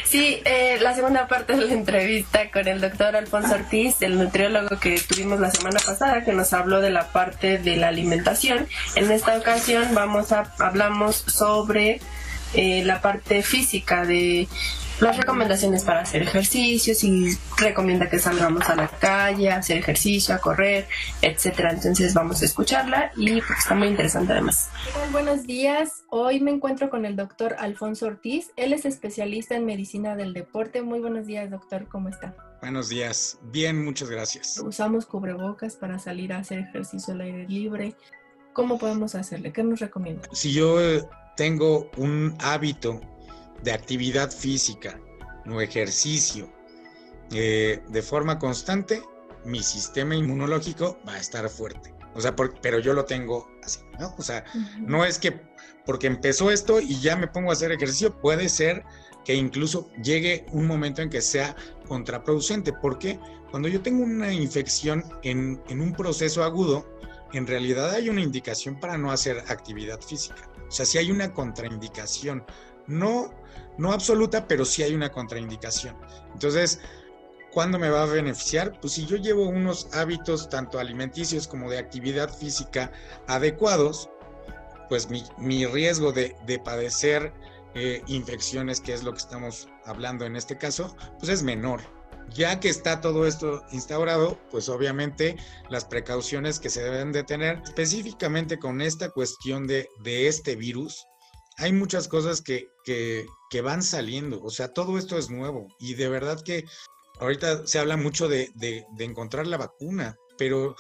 Sí, eh, la segunda parte de la entrevista con el doctor Alfonso Ortiz, el nutriólogo que tuvimos la semana pasada, que nos habló de la parte de la alimentación. En esta ocasión vamos a hablamos sobre eh, la parte física de las recomendaciones para hacer ejercicio, si recomienda que salgamos a la calle, a hacer ejercicio, a correr, etcétera. Entonces vamos a escucharla y pues, está muy interesante además.
Buenos días, hoy me encuentro con el doctor Alfonso Ortiz, él es especialista en medicina del deporte. Muy buenos días, doctor, ¿cómo está?
Buenos días, bien, muchas gracias.
Usamos cubrebocas para salir a hacer ejercicio al aire libre. ¿Cómo podemos hacerle? ¿Qué nos recomienda?
Si yo tengo un hábito de actividad física o ejercicio eh, de forma constante, mi sistema inmunológico va a estar fuerte. O sea, pero yo lo tengo así, ¿no? O sea, no es que porque empezó esto y ya me pongo a hacer ejercicio, puede ser que incluso llegue un momento en que sea contraproducente. porque Cuando yo tengo una infección en, en un proceso agudo, en realidad hay una indicación para no hacer actividad física. O sea, si hay una contraindicación. No no absoluta, pero sí hay una contraindicación. Entonces, ¿cuándo me va a beneficiar? Pues si yo llevo unos hábitos tanto alimenticios como de actividad física adecuados, pues mi, riesgo de, padecer eh, infecciones, que es lo que estamos hablando en este caso, pues es menor. Ya que está todo esto instaurado, pues obviamente las precauciones que se deben de tener, específicamente con esta cuestión de, de este virus, hay muchas cosas que, que, van saliendo. O sea, todo esto es nuevo y de verdad que ahorita se habla mucho de, encontrar la vacuna, pero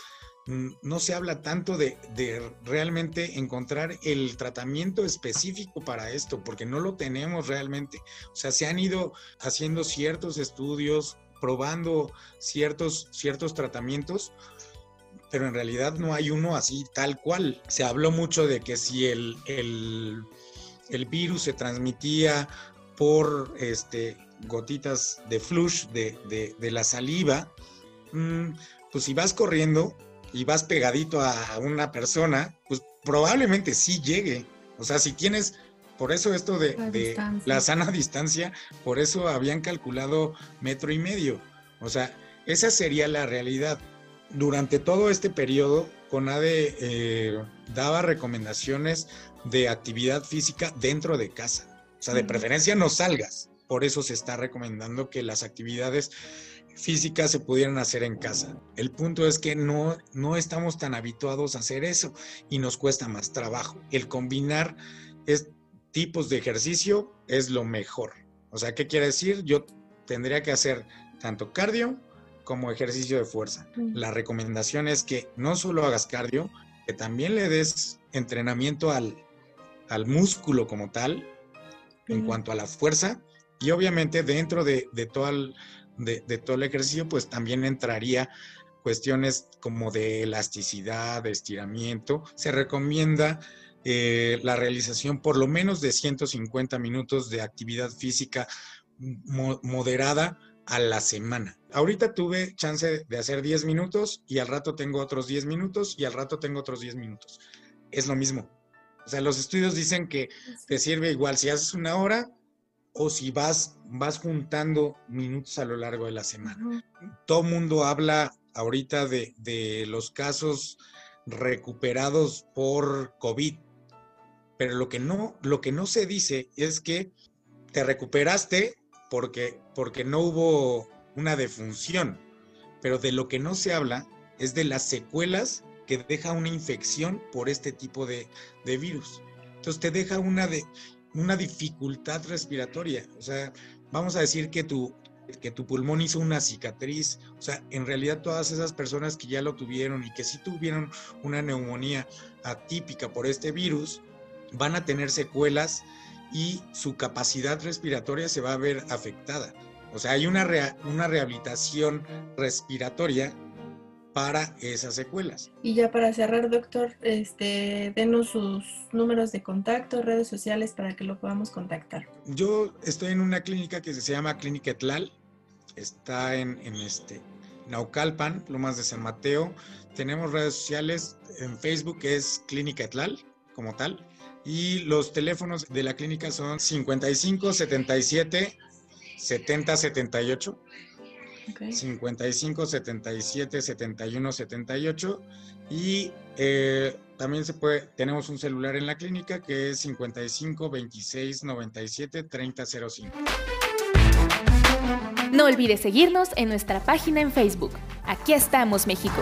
no se habla tanto de, de, realmente encontrar el tratamiento específico para esto, porque no lo tenemos realmente. O sea, se han ido haciendo ciertos estudios, probando ciertos, ciertos tratamientos, pero en realidad no hay uno así tal cual. Se habló mucho de que si el, el el virus se transmitía por este, gotitas de flush de, la saliva, mm, pues si vas corriendo y vas pegadito a una persona, pues probablemente sí llegue. O sea, si tienes, por eso esto de la, la sana distancia, por eso habían calculado metro y medio. O sea, esa sería la realidad. Durante todo este periodo, CONADE eh, daba recomendaciones de actividad física dentro de casa. O sea, de preferencia no salgas. Por eso se está recomendando que las actividades físicas se pudieran hacer en casa. El punto es que no, no estamos tan habituados a hacer eso y nos cuesta más trabajo. El combinar tipos de ejercicio es lo mejor. O sea, ¿qué quiere decir? Yo tendría que hacer tanto cardio como ejercicio de fuerza. La recomendación es que no solo hagas cardio, que también le des entrenamiento al, al músculo como tal, en cuanto a la fuerza, y obviamente dentro de, todo el, de, todo el ejercicio, pues también entraría cuestiones como de elasticidad, de estiramiento. Se recomienda eh, la realización por lo menos de 150 minutos de actividad física moderada a la semana. Ahorita tuve chance de hacer 10 minutos y al rato tengo otros 10 minutos y al rato tengo otros 10 minutos. Es lo mismo. O sea, los estudios dicen que te sirve igual si haces una hora o si vas, vas juntando minutos a lo largo de la semana. Todo mundo habla ahorita de, de los casos recuperados por COVID, pero lo que no, lo que no se dice es que te recuperaste porque, porque no hubo una defunción, pero de lo que no se habla es de las secuelas que deja una infección por este tipo de, virus. Entonces te deja una, de, una dificultad respiratoria. O sea, vamos a decir que tu, que tu pulmón hizo una cicatriz. O sea, en realidad todas esas personas que ya lo tuvieron y que sí tuvieron una neumonía atípica por este virus, van a tener secuelas y su capacidad respiratoria se va a ver afectada. O sea, hay una, una rehabilitación respiratoria para esas secuelas.
Y ya para cerrar, doctor, este, denos sus números de contacto, redes sociales para que lo podamos contactar.
Yo estoy en una clínica que se llama Clínica Etlal, está en, en este Naucalpan, Lomas de San Mateo. Tenemos redes sociales, en Facebook es Clínica Etlal como tal, y los teléfonos de la clínica son 55 77 70 78. 55 77 71 78 y eh, también se puede tenemos un celular en la clínica que es 55 26 97 30 05.
No olvides seguirnos en nuestra página en Facebook. Aquí estamos, México.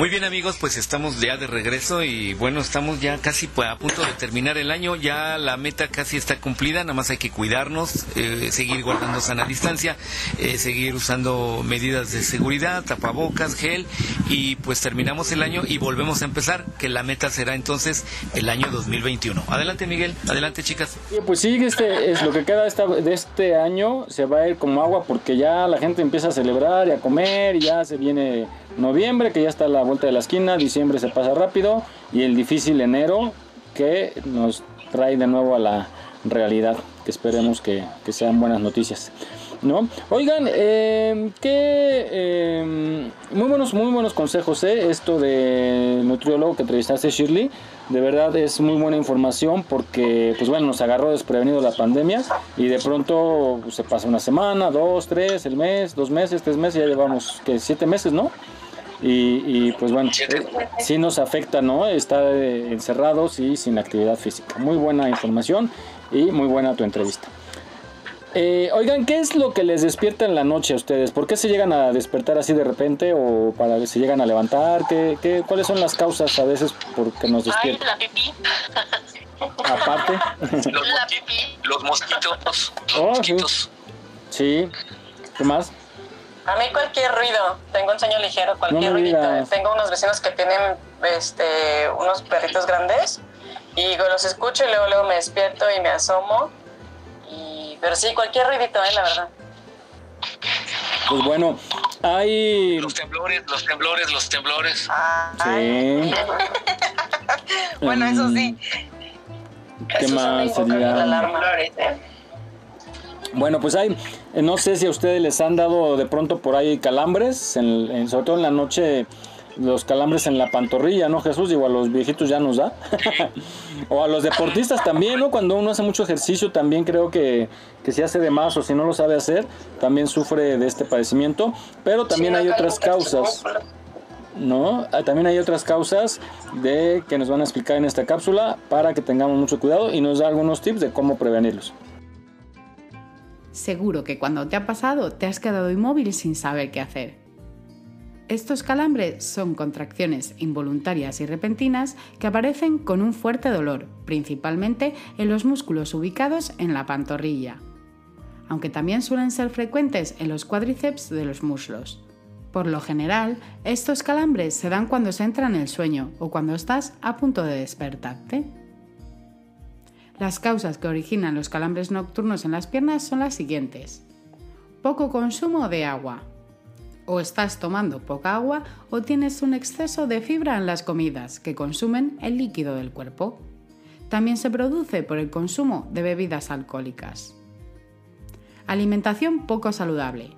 Muy bien amigos, pues estamos ya de regreso y bueno, estamos ya casi a punto de terminar el año, ya la meta casi está cumplida, nada más hay que cuidarnos, eh, seguir guardando sana distancia, eh, seguir usando medidas de seguridad, tapabocas, gel y pues terminamos el año y volvemos a empezar, que la meta será entonces el año 2021. Adelante Miguel, adelante chicas.
Pues sí, este es lo que queda de este año, se va a ir como agua porque ya la gente empieza a celebrar y a comer y ya se viene noviembre, que ya está a la vuelta de la esquina, diciembre se pasa rápido y el difícil enero que nos trae de nuevo a la realidad, que esperemos que, que sean buenas noticias. ¿No? Oigan, eh, qué eh, muy buenos, muy buenos consejos, ¿eh? Esto de nutriólogo que entrevistaste Shirley, de verdad es muy buena información porque, pues bueno, nos agarró desprevenido la pandemia y de pronto pues, se pasa una semana, dos, tres, el mes, dos meses, tres meses, ya llevamos que siete meses, ¿no? Y, y, pues bueno, eh, sí nos afecta, ¿no? Estar eh, encerrados y sin actividad física. Muy buena información y muy buena tu entrevista. Eh, oigan, ¿qué es lo que les despierta en la noche a ustedes? ¿Por qué se llegan a despertar así de repente o para que se llegan a levantar? ¿Qué, qué, cuáles son las causas a veces por que nos
Ay,
despiertan?
la pipí.
Aparte.
La pipí.
Los mosquitos.
Oh, sí. Sí. ¿Qué más?
A mí cualquier ruido, tengo un sueño ligero, cualquier
No
ruidito. Tengo unos vecinos que tienen este unos perritos grandes y los escucho y luego luego me despierto y me asomo. Y, pero sí, cualquier ruidito, eh, la verdad.
Pues bueno, hay...
Los temblores, los temblores, los temblores.
Sí.
Bueno, eso sí.
¿Qué más sería?
Temblores, eh.
Bueno, pues hay, eh, no sé si a ustedes les han dado de pronto por ahí calambres, en- en- sobre todo en la noche, los calambres en la pantorrilla, ¿no, Jesús? Digo, a los viejitos ya nos da. o a los deportistas también, ¿no? Cuando uno hace mucho ejercicio, también creo que, que si hace de más o si no lo sabe hacer, también sufre de este padecimiento. Pero también hay otras causas. ¿no? Ah, También hay otras causas de que nos van a explicar en esta cápsula para que tengamos mucho cuidado y nos da algunos tips de cómo prevenirlos.
Seguro que cuando te ha pasado te has quedado inmóvil sin saber qué hacer. Estos calambres son contracciones involuntarias y repentinas que aparecen con un fuerte dolor, principalmente en los músculos ubicados en la pantorrilla, aunque también suelen ser frecuentes en los cuádriceps de los muslos. Por lo general, estos calambres se dan cuando se entra en el sueño o cuando estás a punto de despertarte. Las causas que originan los calambres nocturnos en las piernas son las siguientes. Poco consumo de agua. O estás tomando poca agua o tienes un exceso de fibra en las comidas que consumen el líquido del cuerpo. También se produce por el consumo de bebidas alcohólicas. Alimentación poco saludable.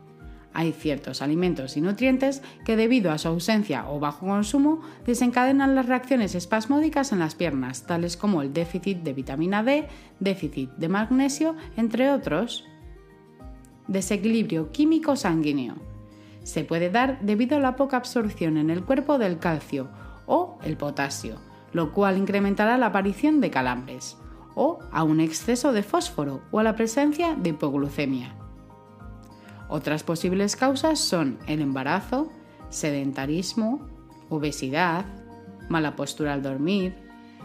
Hay ciertos alimentos y nutrientes que debido a su ausencia o bajo consumo desencadenan las reacciones espasmódicas en las piernas, tales como el déficit de vitamina D, déficit de magnesio, entre otros. Desequilibrio químico sanguíneo. Se puede dar debido a la poca absorción en el cuerpo del calcio o el potasio, lo cual incrementará la aparición de calambres, o a un exceso de fósforo o a la presencia de hipoglucemia. Otras posibles causas son el embarazo, sedentarismo, obesidad, mala postura al dormir,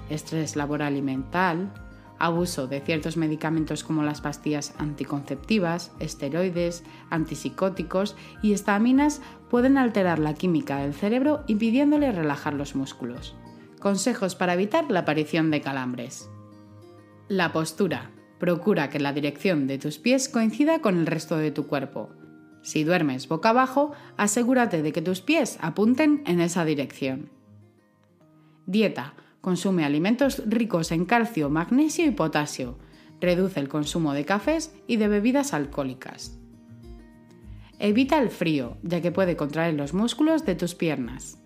estrés laboral y mental, abuso de ciertos medicamentos como las pastillas anticonceptivas, esteroides, antipsicóticos y estaminas pueden alterar la química del cerebro impidiéndole relajar los músculos. Consejos para evitar la aparición de calambres. La postura. Procura que la dirección de tus pies coincida con el resto de tu cuerpo. Si duermes boca abajo, asegúrate de que tus pies apunten en esa dirección. Dieta. Consume alimentos ricos en calcio, magnesio y potasio. Reduce el consumo de cafés y de bebidas alcohólicas. Evita el frío, ya que puede contraer los músculos de tus piernas.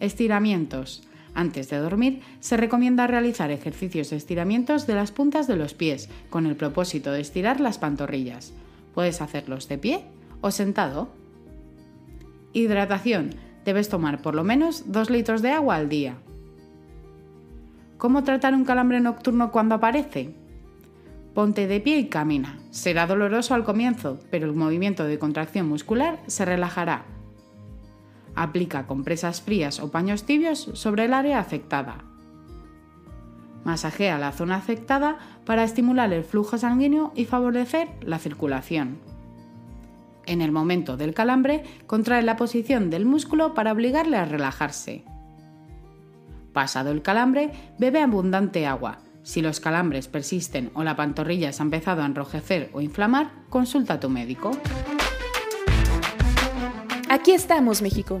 Estiramientos. Antes de dormir, se recomienda realizar ejercicios de estiramientos de las puntas de los pies, con el propósito de estirar las pantorrillas. Puedes hacerlos de pie o sentado. Hidratación. Debes tomar por lo menos 2 litros de agua al día. ¿Cómo tratar un calambre nocturno cuando aparece? Ponte de pie y camina. Será doloroso al comienzo, pero el movimiento de contracción muscular se relajará. Aplica compresas frías o paños tibios sobre el área afectada. Masajea la zona afectada para estimular el flujo sanguíneo y favorecer la circulación. En el momento del calambre, contrae la posición del músculo para obligarle a relajarse. Pasado el calambre, bebe abundante agua. Si los calambres persisten o la pantorrilla se ha empezado a enrojecer o inflamar, consulta a tu médico.
Aquí estamos, México.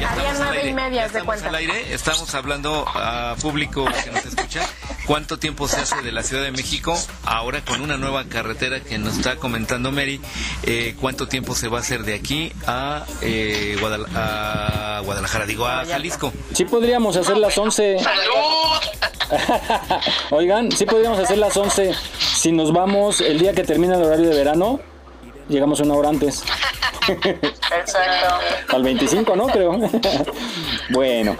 Ya
Había
estamos al
nueve y
aire,
media, de
estamos
cuenta.
al aire, estamos hablando a público que nos escucha. ¿Cuánto tiempo se hace de la Ciudad de México ahora con una nueva carretera que nos está comentando Mary? eh, ¿Cuánto tiempo se va a hacer de aquí a, eh, Guadal- a Guadalajara, digo, a Jalisco?
Sí podríamos hacer las 11. Oigan, sí podríamos hacer las 11. Si nos vamos el día que termina el horario de verano, llegamos una hora antes.
Exacto.
Al 25, ¿no? Creo. bueno.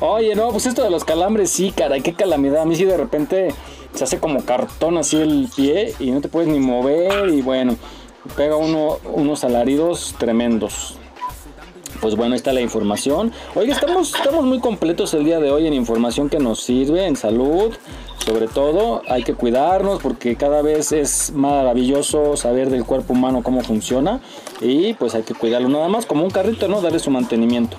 Oye, no, pues esto de los calambres, sí, caray, qué calamidad. A mí sí de repente se hace como cartón así el pie y no te puedes ni mover y bueno, pega uno unos alaridos tremendos. Pues bueno, ahí está la información. Oiga, estamos, estamos muy completos el día de hoy en información que nos sirve, en salud. Sobre todo, hay que cuidarnos porque cada vez es maravilloso saber del cuerpo humano cómo funciona. Y pues hay que cuidarlo nada más como un carrito, ¿no? Darle su mantenimiento.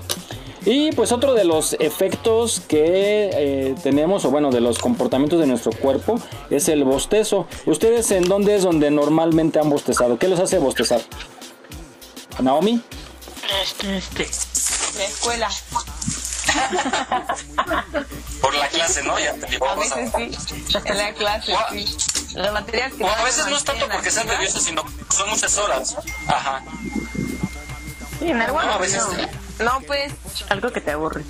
Y pues otro de los efectos que eh, tenemos, o bueno, de los comportamientos de nuestro cuerpo, es el bostezo. ¿Ustedes en dónde es donde normalmente han bostezado? ¿Qué los hace bostezar? ¿Naomi?
Este, este.
La escuela.
Por la clase, ¿no? Ya te digo.
A veces sí. En la clase, sí. Las materias que
O a veces no es tanto porque sean nerviosos, sino son muchas horas. Ajá.
Sí, en algo
No, a veces-
No, pues.
Algo que te aburre.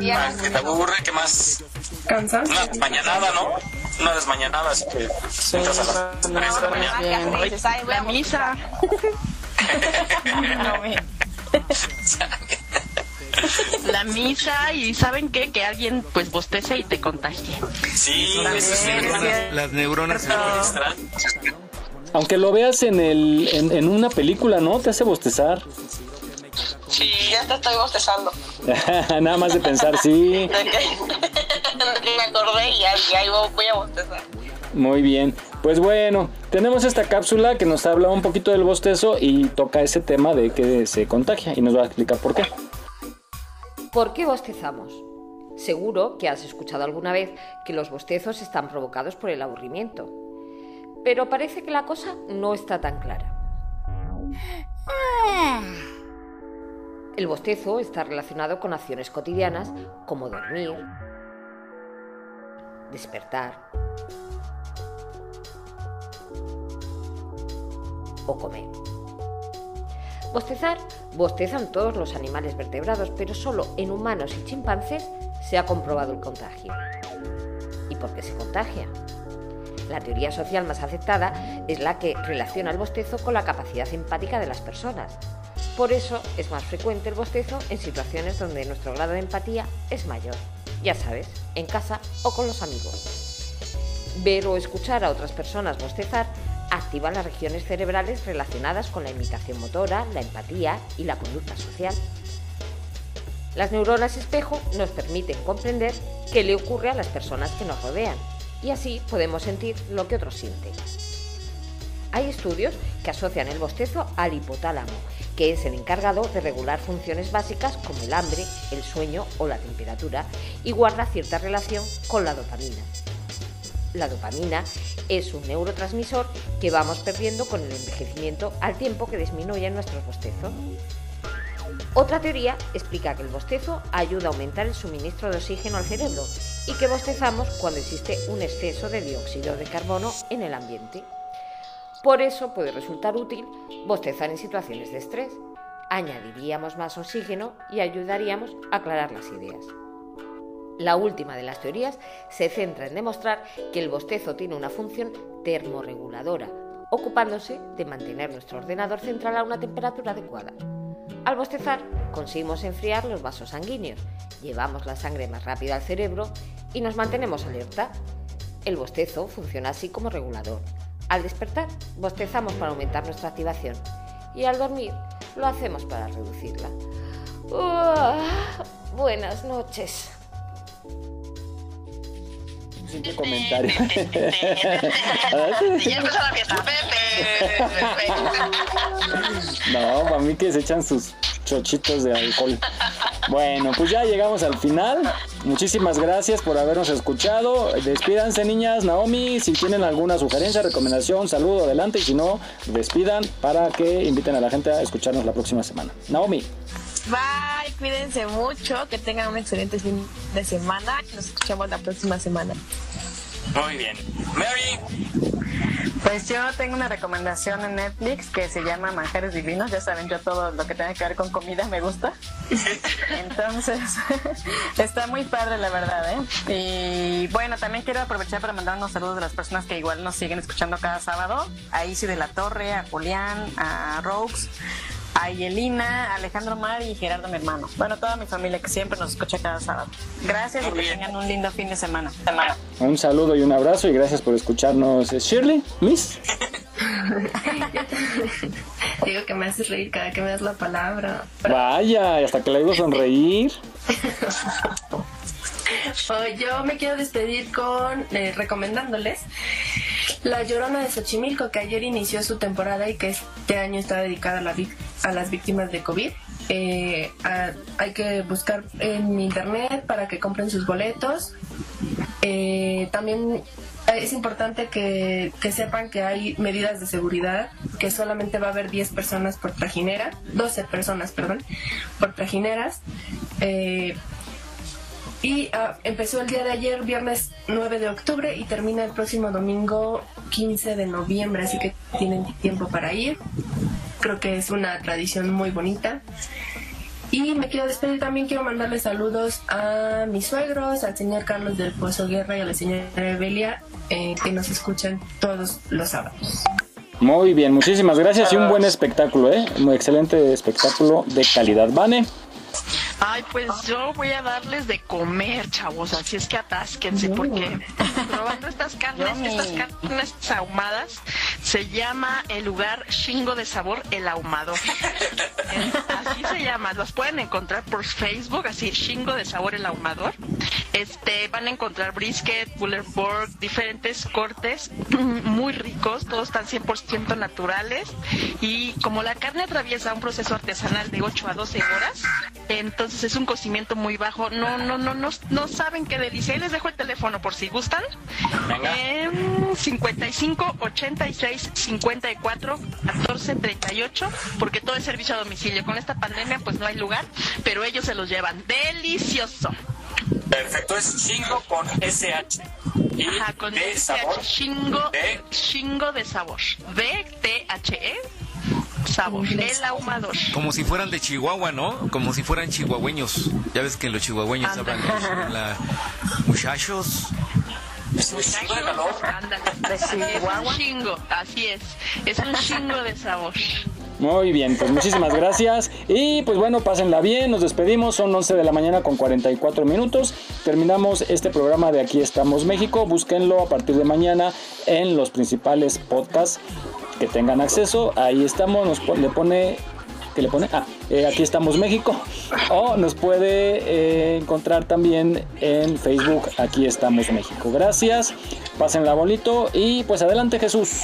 Ya.
Que te aburre, que más.
¿Cansado?
Una desmañanada, ¿no? Una desmañanada, así que entras a las 3 de la mañana.
La misa.
No, me-
La misa y ¿saben qué? Que alguien pues bostece y te contagie.
Sí.
Las, neuronas se registran.
Aunque lo veas en, el, en, en una película, ¿no? Te hace bostezar.
Sí, ya te estoy bostezando.
Nada más de pensar, sí.
De que, me acordé y ya, voy a bostezar.
Muy bien. Pues bueno, tenemos esta cápsula que nos habla un poquito del bostezo y toca ese tema de que se contagia y nos va a explicar por qué.
¿Por qué bostezamos? Seguro que has escuchado alguna vez que los bostezos están provocados por el aburrimiento. Pero parece que la cosa no está tan clara. El bostezo está relacionado con acciones cotidianas como dormir, despertar o comer. Bostezar, bostezan todos los animales vertebrados, pero solo en humanos y chimpancés se ha comprobado el contagio. ¿Y por qué se contagia? La teoría social más aceptada es la que relaciona el bostezo con la capacidad empática de las personas. Por eso es más frecuente el bostezo en situaciones donde nuestro grado de empatía es mayor. Ya sabes, en casa o con los amigos. Ver o escuchar a otras personas bostezar activa las regiones cerebrales relacionadas con la imitación motora, la empatía y la conducta social. Las neuronas espejo nos permiten comprender qué le ocurre a las personas que nos rodean y así podemos sentir lo que otros sienten. Hay estudios que asocian el bostezo al hipotálamo, que es el encargado de regular funciones básicas como el hambre, el sueño o la temperatura, y guarda cierta relación con la dopamina. La dopamina es un neurotransmisor que vamos perdiendo con el envejecimiento al tiempo que disminuyen nuestros bostezos. Otra teoría explica que el bostezo ayuda a aumentar el suministro de oxígeno al cerebro y que bostezamos cuando existe un exceso de dióxido de carbono en el ambiente. Por eso puede resultar útil bostezar en situaciones de estrés. Añadiríamos más oxígeno y ayudaríamos a aclarar las ideas. La última de las teorías se centra en demostrar que el bostezo tiene una función termorreguladora, ocupándose de mantener nuestro ordenador central a una temperatura adecuada. Al bostezar conseguimos enfriar los vasos sanguíneos, llevamos la sangre más rápida al cerebro y nos mantenemos alerta. El bostezo funciona así como regulador. Al despertar, bostezamos para aumentar nuestra activación y al dormir lo hacemos para reducirla. buenas noches.
Simple comentario.
ya empezó la fiesta, Pepe.
No, para mí que se echan sus chochitos de alcohol. Bueno, pues ya llegamos al final. Muchísimas gracias por habernos escuchado. Despídanse, niñas. Naomi, si tienen alguna sugerencia, recomendación, saludo, adelante. Y si no, despidan para que inviten a la gente a escucharnos la próxima semana. Naomi.
Bye, cuídense mucho, que tengan un excelente fin de semana. Nos escuchamos la próxima semana.
Muy bien. Mary.
Pues yo tengo una recomendación en Netflix que se llama Manjares Divinos. Ya saben, yo todo lo que tenga que ver con comida me gusta. Entonces, está muy padre la verdad, ¿eh? Y bueno, también quiero aprovechar para mandar unos saludos de las personas que igual nos siguen escuchando cada sábado. A Isi de la Torre, a Julián, a Rox, a Yelina, Alejandro Mar y Gerardo, mi hermano. Bueno, toda mi familia que siempre nos escucha cada sábado. Gracias y que tengan un lindo fin de semana. semana.
Un saludo y un abrazo y gracias por escucharnos. Shirley, Miss.
Digo que me haces reír cada que me das la palabra.
Vaya, hasta que le digo sonreír.
Yo me quiero despedir con eh, recomendándoles La Llorona de Xochimilco, que ayer inició su temporada y que este año está dedicada a, la a las víctimas de COVID. Eh, a- hay que buscar en internet para que compren sus boletos. Eh, también es importante que, que sepan que hay medidas de seguridad, que solamente va a haber 10 personas por trajinera, 12 personas, perdón, por trajineras. Eh, y ah, empezó el día de ayer, viernes 9 de octubre, y termina el próximo domingo 15 de noviembre, así que tienen tiempo para ir. Creo que es una tradición muy bonita. Y me quiero despedir también, quiero mandarle saludos a mis suegros, al señor Carlos del Pozo Guerra y a la señora Evelia, eh, que nos escuchan todos los sábados.
Muy bien, muchísimas gracias y un buen espectáculo, ¿eh? Un excelente espectáculo de calidad. Vane.
Ay, pues yo voy a darles de comer, chavos, así es que atásquense porque probando estas carnes, estas carnes ahumadas, se llama el lugar Shingo de Sabor El Ahumador. Es- Así se llama, los pueden encontrar por Facebook, así Shingo de Sabor El Ahumador. Este, van a encontrar brisket, boulevard, diferentes cortes muy ricos, todos están 100% naturales y como la carne atraviesa un proceso artesanal de 8 a 12 horas, entonces es un cocimiento muy bajo, no no no no, no saben qué delicia. Ahí les dejo el teléfono por si gustan. Em, 55 86 54 14 38 porque todo es servicio a domicilio. Con esta pandemia pues no hay lugar, pero ellos se los llevan. Delicioso.
Perfecto, es Shingo con SH. Y
Ajá, con
de
SH,
sabor.
Shingo,
de-
Shingo de sabor. D T H E sabor. El ahumador.
Como si fueran de Chihuahua, ¿no? Como si fueran chihuahueños. Ya ves que los chihuahueños hablan de la... muchachos.
Es un chingo de calor.
Ándale. Es un chingo, así es. Es un chingo de sabor.
Muy bien, pues muchísimas gracias. Y pues bueno, pásenla bien, nos despedimos. Son 11 de la mañana con 44 minutos. Terminamos este programa de Aquí estamos México. Búsquenlo a partir de mañana en los principales podcasts que tengan acceso. Ahí estamos, nos le pone... ¿Qué le pone? Ah, eh, Aquí estamos México. O nos puede eh, encontrar también en Facebook Aquí estamos México. Gracias, pásenla bonito y pues adelante Jesús.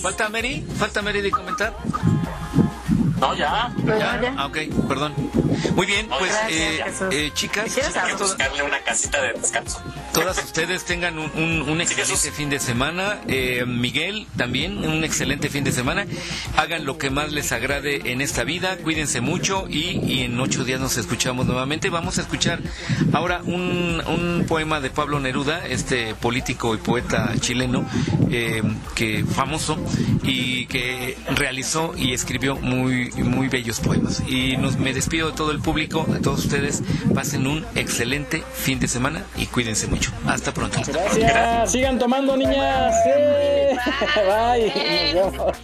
¿Falta Mary? ¿Falta Mary de comentar?
No, ya.
¿Ya? Ah, ok, perdón. Muy bien, pues eh, eh, chicas,
que buscarle una casita de descanso.
Todas ustedes tengan un, excelente fin de semana. Eh, Miguel, también un excelente fin de semana. Hagan lo que más les agrade en esta vida. Cuídense mucho y, en ocho días nos escuchamos nuevamente. Vamos a escuchar ahora un, un poema de Pablo Neruda, este político y poeta chileno, eh, que famoso y que realizó y escribió muy, muy bellos poemas. Y nos, me despido de todo el público, de todos ustedes. Pasen un excelente fin de semana y cuídense mucho. Hasta pronto.
Gracias, sigan tomando niñas. Sí. Bye. Nos vemos.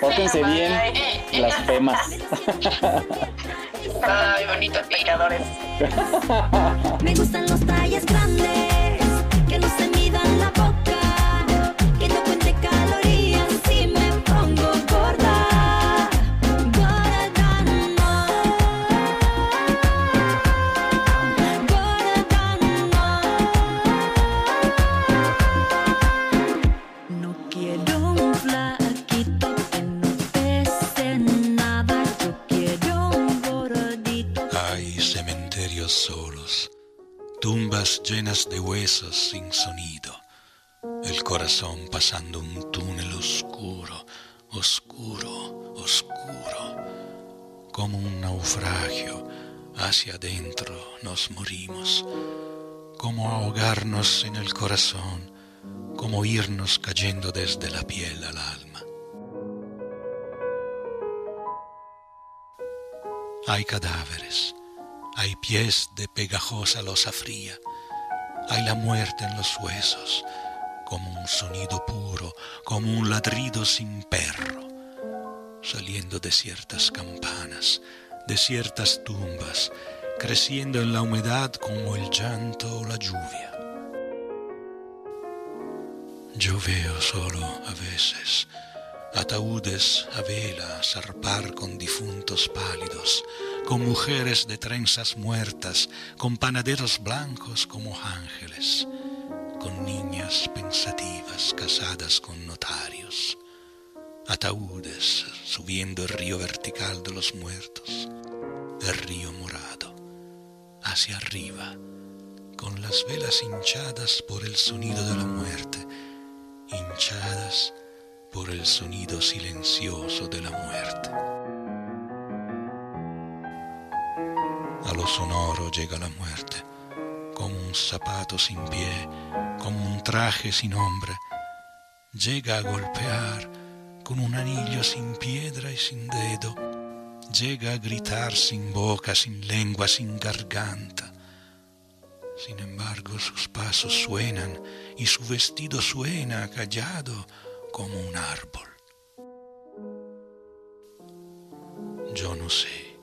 Pórtense bien las pemas.
Ay, bonitos pecadores.
Me gustan los
llenas de huesos sin sonido, el corazón pasando un túnel oscuro, oscuro, oscuro, como un naufragio, hacia adentro nos morimos, como ahogarnos en el corazón, como irnos cayendo desde la piel al alma. Hay cadáveres, hay pies de pegajosa losa fría, hay la muerte en los huesos, como un sonido puro, como un ladrido sin perro, saliendo de ciertas campanas, de ciertas tumbas, creciendo en la humedad como el llanto o la lluvia. Yo veo solo a veces ataúdes a vela zarpar con difuntos pálidos, con mujeres de trenzas muertas, con panaderos blancos como ángeles, con niñas pensativas casadas con notarios, ataúdes subiendo el río vertical de los muertos, el río morado, hacia arriba, con las velas hinchadas por el sonido de la muerte, hinchadas por el sonido silencioso de la muerte. A lo sonoro llega la muerte, como un zapato sin pie, como un traje sin hombre. Llega a golpear con un anillo sin piedra y sin dedo. Llega a gritar sin boca, sin lengua, sin garganta. Sin embargo, sus pasos suenan y su vestido suena callado como un árbol. Yo no sé,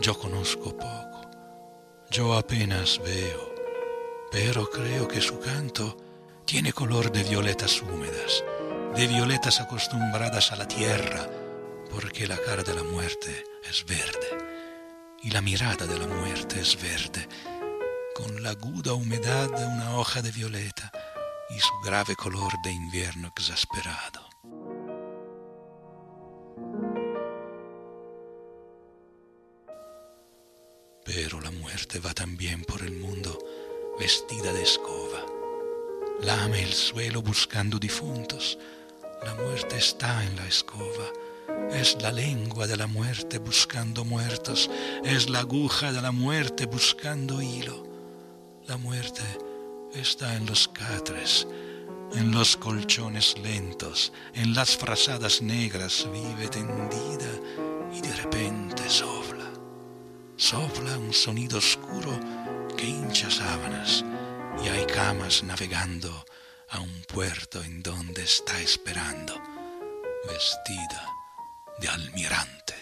yo conozco poco, yo apenas veo, pero creo que su canto tiene color de violetas húmedas, de violetas acostumbradas a la tierra, porque la cara de la muerte es verde y la mirada de la muerte es verde, con la aguda humedad de una hoja de violeta y su grave color de invierno exasperado. Pero la muerte va también por el mundo vestida de escoba. Lame el suelo buscando difuntos. La muerte está en la escoba. Es la lengua de la muerte buscando muertos. Es la aguja de la muerte buscando hilo. La muerte está en los catres, en los colchones lentos, en las frazadas negras, vive tendida y de repente sopla. Sopla un sonido oscuro que hincha sábanas y hay camas navegando a un puerto en donde está esperando, vestida de almirante.